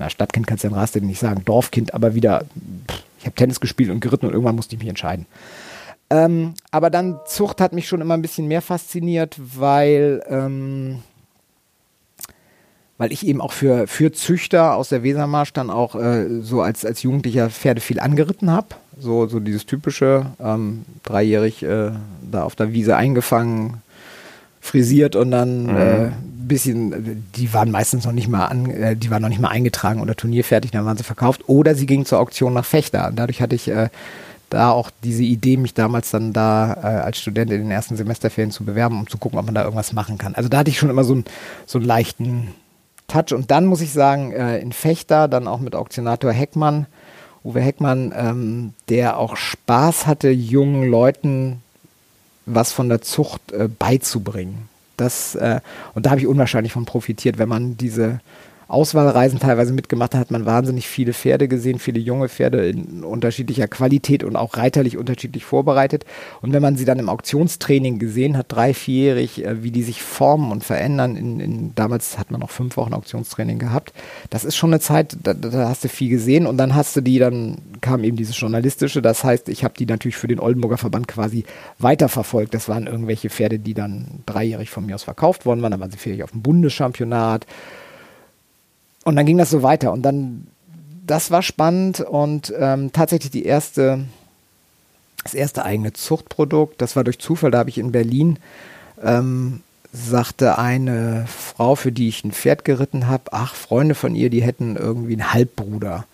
na, Stadtkind kannst du ja in Raste nicht sagen, Dorfkind, aber wieder, pff, ich habe Tennis gespielt und geritten und irgendwann musste ich mich entscheiden. Ähm, aber dann Zucht hat mich schon immer ein bisschen mehr fasziniert, weil, ähm, weil ich eben auch für, für Züchter aus der Wesermarsch dann auch äh, so als, als Jugendlicher Pferde viel angeritten habe. So, so dieses typische, ähm, dreijährig äh, da auf der Wiese eingefangen, frisiert und dann mhm. äh, bisschen, die waren meistens noch nicht mal an, äh, die waren noch nicht mal eingetragen oder turnierfertig, dann waren sie verkauft. Oder sie gingen zur Auktion nach Fechter. Dadurch hatte ich äh, da auch diese Idee, mich damals dann da äh, als Student in den ersten Semesterferien zu bewerben, um zu gucken, ob man da irgendwas machen kann. Also da hatte ich schon immer so, ein, so einen leichten Touch. Und dann muss ich sagen, äh, in Fechter, dann auch mit Auktionator Heckmann, Uwe Heckmann, ähm, der auch Spaß hatte, jungen Leuten was von der Zucht äh, beizubringen. Das, äh, und da habe ich unwahrscheinlich von profitiert, wenn man diese Auswahlreisen teilweise mitgemacht. Hat, hat man wahnsinnig viele Pferde gesehen, viele junge Pferde in unterschiedlicher Qualität und auch reiterlich unterschiedlich vorbereitet. Und wenn man sie dann im Auktionstraining gesehen hat, drei, vierjährig, äh, wie die sich formen und verändern, in, in, damals hat man noch fünf Wochen Auktionstraining gehabt, das ist schon eine Zeit, da, da hast du viel gesehen und dann hast du die, dann kam eben dieses Journalistische, das heißt, ich habe die natürlich für den Oldenburger Verband quasi weiterverfolgt. Das waren irgendwelche Pferde, die dann dreijährig von mir aus verkauft worden waren, dann waren sie vierjährig auf dem Bundeschampionat und dann ging das so weiter. Und dann, das war spannend und ähm, tatsächlich die erste, das erste eigene Zuchtprodukt, das war durch Zufall, da habe ich in Berlin, ähm, sagte eine Frau, für die ich ein Pferd geritten habe, ach, Freunde von ihr, die hätten irgendwie einen Halbbruder.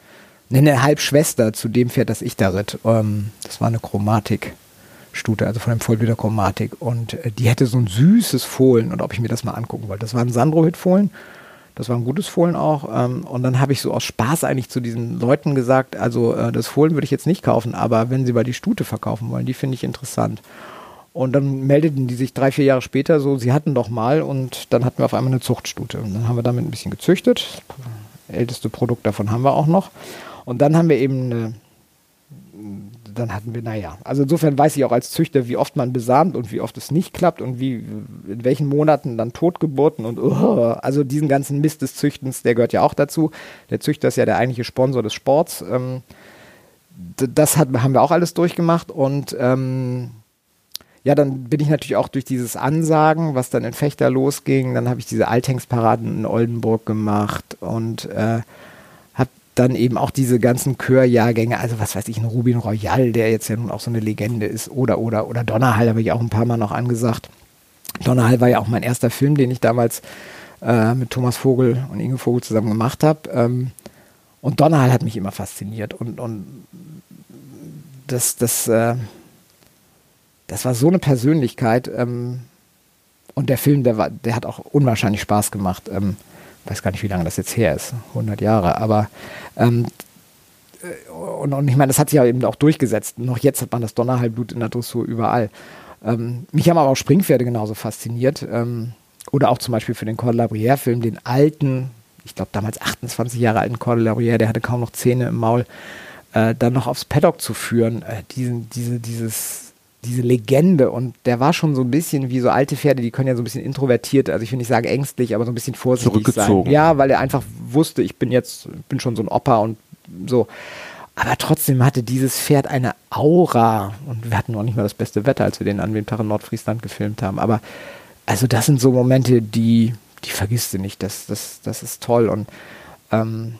Ne, eine Halbschwester zu dem Pferd, das ich da ritt. Ähm, das war eine Chromatik. Stute, also von dem Vollblüter Chromatik. Und äh, die hätte so ein süßes Fohlen und ob ich mir das mal angucken wollte. Das war ein Sandrohit-Fohlen das war ein gutes Fohlen auch. Ähm, und dann habe ich so aus Spaß eigentlich zu diesen Leuten gesagt, also äh, das Fohlen würde ich jetzt nicht kaufen, aber wenn sie mal die Stute verkaufen wollen, die finde ich interessant. Und dann meldeten die sich drei, vier Jahre später so, sie hatten doch mal und dann hatten wir auf einmal eine Zuchtstute. Und dann haben wir damit ein bisschen gezüchtet. Älteste Produkt davon haben wir auch noch. Und dann haben wir eben eine dann hatten wir, naja, also insofern weiß ich auch als Züchter, wie oft man besamt und wie oft es nicht klappt und wie, in welchen Monaten dann Totgeburten und, uh, also diesen ganzen Mist des Züchtens, der gehört ja auch dazu. Der Züchter ist ja der eigentliche Sponsor des Sports. Ähm, das hat, haben wir auch alles durchgemacht und ähm, ja, dann bin ich natürlich auch durch dieses Ansagen, was dann in Fechter losging, dann habe ich diese Althengsparaden in Oldenburg gemacht und äh, dann eben auch diese ganzen Chörjahrgänge, also was weiß ich, ein Rubin Royal, der jetzt ja nun auch so eine Legende ist, oder, oder, oder Donnerhall habe ich auch ein paar Mal noch angesagt. Donnerhall war ja auch mein erster Film, den ich damals äh, mit Thomas Vogel und Inge Vogel zusammen gemacht habe. Ähm, und Donnerhall hat mich immer fasziniert und, und das, das, äh, das war so eine Persönlichkeit. Ähm, und der Film, der, war, der hat auch unwahrscheinlich Spaß gemacht. Ähm, weiß gar nicht, wie lange das jetzt her ist, 100 Jahre, aber ähm, äh, und, und, ich meine, das hat sich ja eben auch durchgesetzt. Noch jetzt hat man das Donnerhalbblut in der Dressur überall. Ähm, mich haben aber auch Springpferde genauso fasziniert. Ähm, oder auch zum Beispiel für den Cordelabrière-Film, den alten, ich glaube damals 28 Jahre alten Cordelabrière, der hatte kaum noch Zähne im Maul, äh, dann noch aufs Paddock zu führen, äh, diesen, diese, dieses, diese Legende und der war schon so ein bisschen wie so alte Pferde, die können ja so ein bisschen introvertiert, also ich will nicht sagen ängstlich, aber so ein bisschen vorsichtig Zurückgezogen. sein. Ja, weil er einfach wusste, ich bin jetzt, bin schon so ein Opa und so. Aber trotzdem hatte dieses Pferd eine Aura und wir hatten noch nicht mal das beste Wetter, als wir den an dem Tag in Nordfriesland gefilmt haben. Aber also das sind so Momente, die, die vergisst du nicht. Das, das, das ist toll. Und ähm,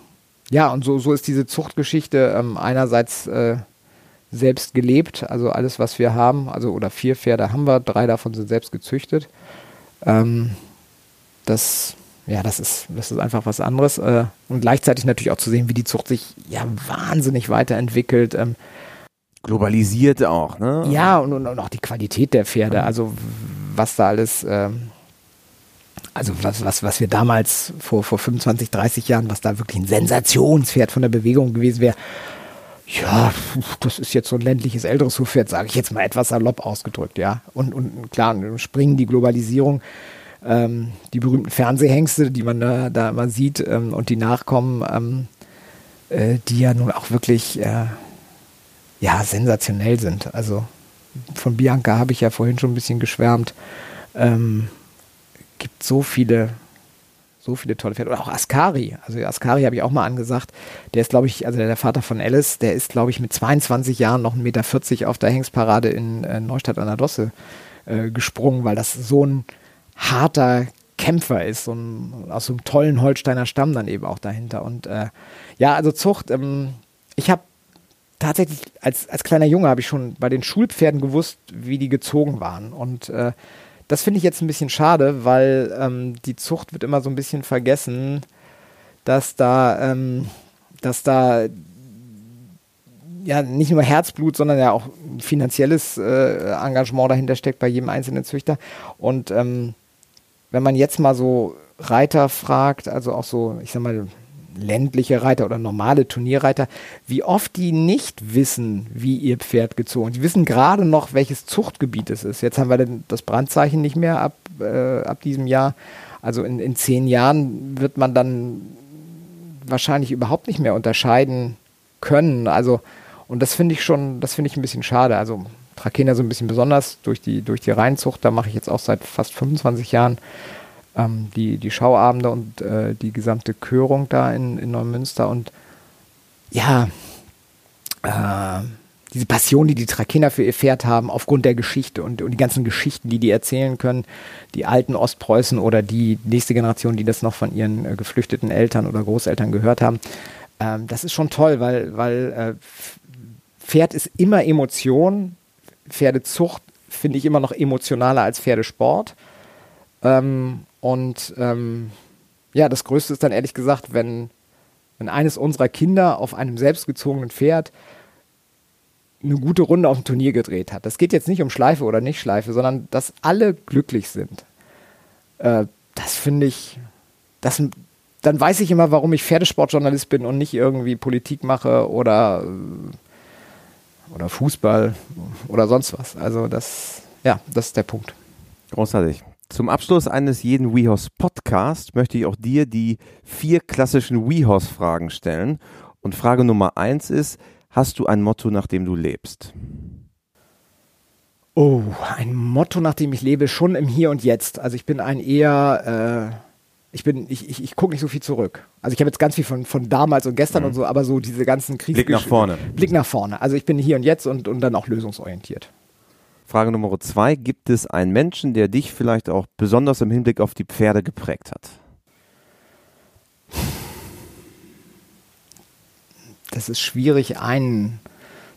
ja, und so, so ist diese Zuchtgeschichte ähm, einerseits äh, selbst gelebt, also alles, was wir haben, also oder vier Pferde haben wir, drei davon sind selbst gezüchtet. Ähm, das, ja, das ist, das ist einfach was anderes. Äh, und gleichzeitig natürlich auch zu sehen, wie die Zucht sich ja wahnsinnig weiterentwickelt. Ähm, Globalisiert auch, ne? ja, und, und, auch die Qualität der Pferde, also was da alles, ähm, also was, was, was wir damals vor, vor 25, 30 Jahren, was da wirklich ein Sensationspferd von der Bewegung gewesen wäre, ja, das ist jetzt so ein ländliches älteres Hufpferd, sage ich jetzt mal etwas salopp ausgedrückt, ja. Und, und klar, springen die Globalisierung, ähm, die berühmten Fernsehhengste, die man da, da immer sieht ähm, und die Nachkommen, ähm, äh, die ja nun auch wirklich äh, ja, sensationell sind. Also von Bianca habe ich ja vorhin schon ein bisschen geschwärmt. Ähm, gibt so viele, so viele tolle Pferde. Oder auch Ascari. Also Ascari habe ich auch mal angesagt. Der ist, glaube ich, also der Vater von Alice, der ist, glaube ich, mit 22 Jahren noch 1,40 Meter auf der Hengstparade in äh, Neustadt an der Dosse äh, gesprungen, weil das so ein harter Kämpfer ist, so ein, aus so einem tollen Holsteiner Stamm dann eben auch dahinter. Und äh, ja, also Zucht, ähm, ich habe tatsächlich als, als kleiner Junge habe ich schon bei den Schulpferden gewusst, wie die gezogen waren. Und äh, das finde ich jetzt ein bisschen schade, weil ähm, die Zucht wird immer so ein bisschen vergessen, dass da, ähm, dass da ja nicht nur Herzblut, sondern ja auch finanzielles äh, Engagement dahinter steckt bei jedem einzelnen Züchter. Und ähm, wenn man jetzt mal so Reiter fragt, also auch so, ich sag mal, ländliche Reiter oder normale Turnierreiter, wie oft die nicht wissen, wie ihr Pferd gezogen. Die wissen gerade noch, welches Zuchtgebiet es ist. Jetzt haben wir das Brandzeichen nicht mehr ab, äh, ab diesem Jahr. Also in, in zehn Jahren wird man dann wahrscheinlich überhaupt nicht mehr unterscheiden können. Also, und das finde ich schon, das finde ich ein bisschen schade. Also Trakehner so ein bisschen besonders durch die, durch die Reinzucht, da mache ich jetzt auch seit fast 25 Jahren ähm, die, die Schauabende und äh, die gesamte Körung da in, in Neumünster und ja, äh, diese Passion, die die Trakehner für ihr Pferd haben, aufgrund der Geschichte und, und die ganzen Geschichten, die die erzählen können, die alten Ostpreußen oder die nächste Generation, die das noch von ihren äh, geflüchteten Eltern oder Großeltern gehört haben, ähm, das ist schon toll, weil, weil äh, Pferd ist immer Emotion, Pferdezucht finde ich immer noch emotionaler als Pferdesport. Ähm, und ähm, ja, das Größte ist dann ehrlich gesagt, wenn, wenn eines unserer Kinder auf einem selbstgezogenen Pferd eine gute Runde auf dem Turnier gedreht hat. Das geht jetzt nicht um Schleife oder nicht Schleife, sondern dass alle glücklich sind. Äh, das finde ich, das, dann weiß ich immer, warum ich Pferdesportjournalist bin und nicht irgendwie Politik mache oder, oder Fußball oder sonst was. Also das, ja, das ist der Punkt. Großartig. Zum Abschluss eines jeden WeHorse Podcast möchte ich auch dir die vier klassischen WeHorse Fragen stellen. Und Frage Nummer eins ist, hast du ein Motto, nach dem du lebst? Oh, ein Motto, nach dem ich lebe, schon im Hier und Jetzt. Also ich bin ein eher, äh, ich bin, ich, ich, ich gucke nicht so viel zurück. Also ich habe jetzt ganz viel von, von damals und gestern Mhm. und so, aber so diese ganzen Kriegs Blick nach vorne. Blick nach vorne. Also ich bin hier und jetzt und, und dann auch lösungsorientiert. Frage Nummer zwei, gibt es einen Menschen, der dich vielleicht auch besonders im Hinblick auf die Pferde geprägt hat? das ist schwierig, einen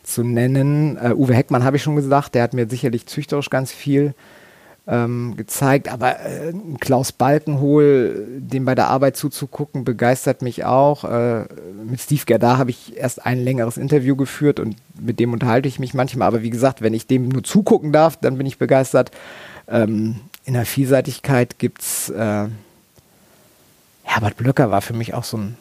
zu nennen. Äh, Uwe Heckmann habe ich schon gesagt, der hat mir sicherlich züchterisch ganz viel ähm, gezeigt, aber äh, Klaus Balkenhol, dem bei der Arbeit zuzugucken, begeistert mich auch. Äh, mit Steve Gerda habe ich erst ein längeres Interview geführt und mit dem unterhalte ich mich manchmal, aber wie gesagt, wenn ich dem nur zugucken darf, dann bin ich begeistert. Ähm, in der Vielseitigkeit gibt es äh, Herbert Blöcker war für mich auch so ein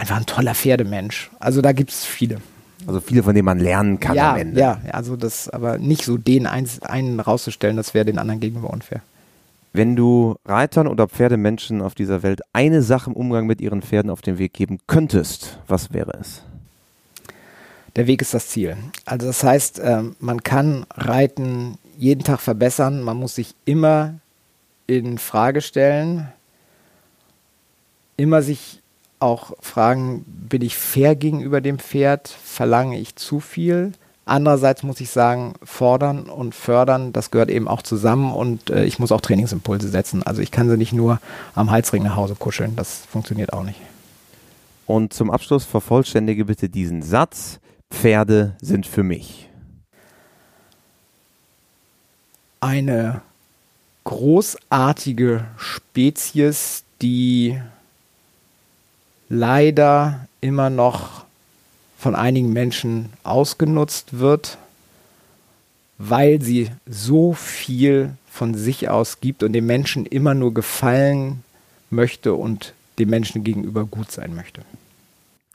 einfach ein toller Pferdemensch. Also da gibt es viele. Also viele, von denen man lernen kann ja, am Ende. ja, ja, also das, aber nicht so den eins, einen rauszustellen, das wäre den anderen gegenüber unfair. Wenn du Reitern oder Pferdemenschen auf dieser Welt eine Sache im Umgang mit ihren Pferden auf den Weg geben könntest, was wäre es? Der Weg ist das Ziel. Also das heißt, ähm, man kann Reiten jeden Tag verbessern. Man muss sich immer in Frage stellen, immer sich auch fragen, bin ich fair gegenüber dem Pferd? Verlange ich zu viel? Andererseits muss ich sagen, fordern und fördern, das gehört eben auch zusammen und äh, ich muss auch Trainingsimpulse setzen. Also ich kann sie nicht nur am Halsring nach Hause kuscheln, das funktioniert auch nicht. Und zum Abschluss vervollständige bitte diesen Satz, Pferde sind für mich. Eine großartige Spezies, die leider immer noch von einigen Menschen ausgenutzt wird, weil sie so viel von sich aus gibt und dem Menschen immer nur gefallen möchte und dem Menschen gegenüber gut sein möchte.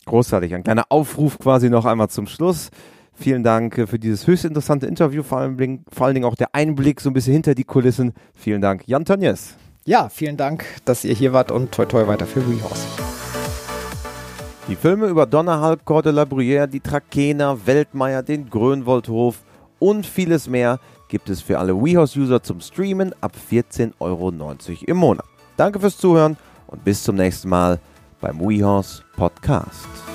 Großartig. Ein kleiner Aufruf quasi noch einmal zum Schluss. Vielen Dank für dieses höchst interessante Interview, vor allen, vor allen Dingen auch der Einblick so ein bisschen hinter die Kulissen. Vielen Dank, Jan Tönjes. Ja, vielen Dank, dass ihr hier wart und toi toi weiter für WeHorse. Die Filme über Donnerhall, Corde la Bruyère, die Trakehner, Weltmeier, den Grönwoldhof und vieles mehr gibt es für alle WeHorse-User zum Streamen ab 14,90 Euro im Monat. Danke fürs Zuhören und bis zum nächsten Mal beim WeHorse Podcast.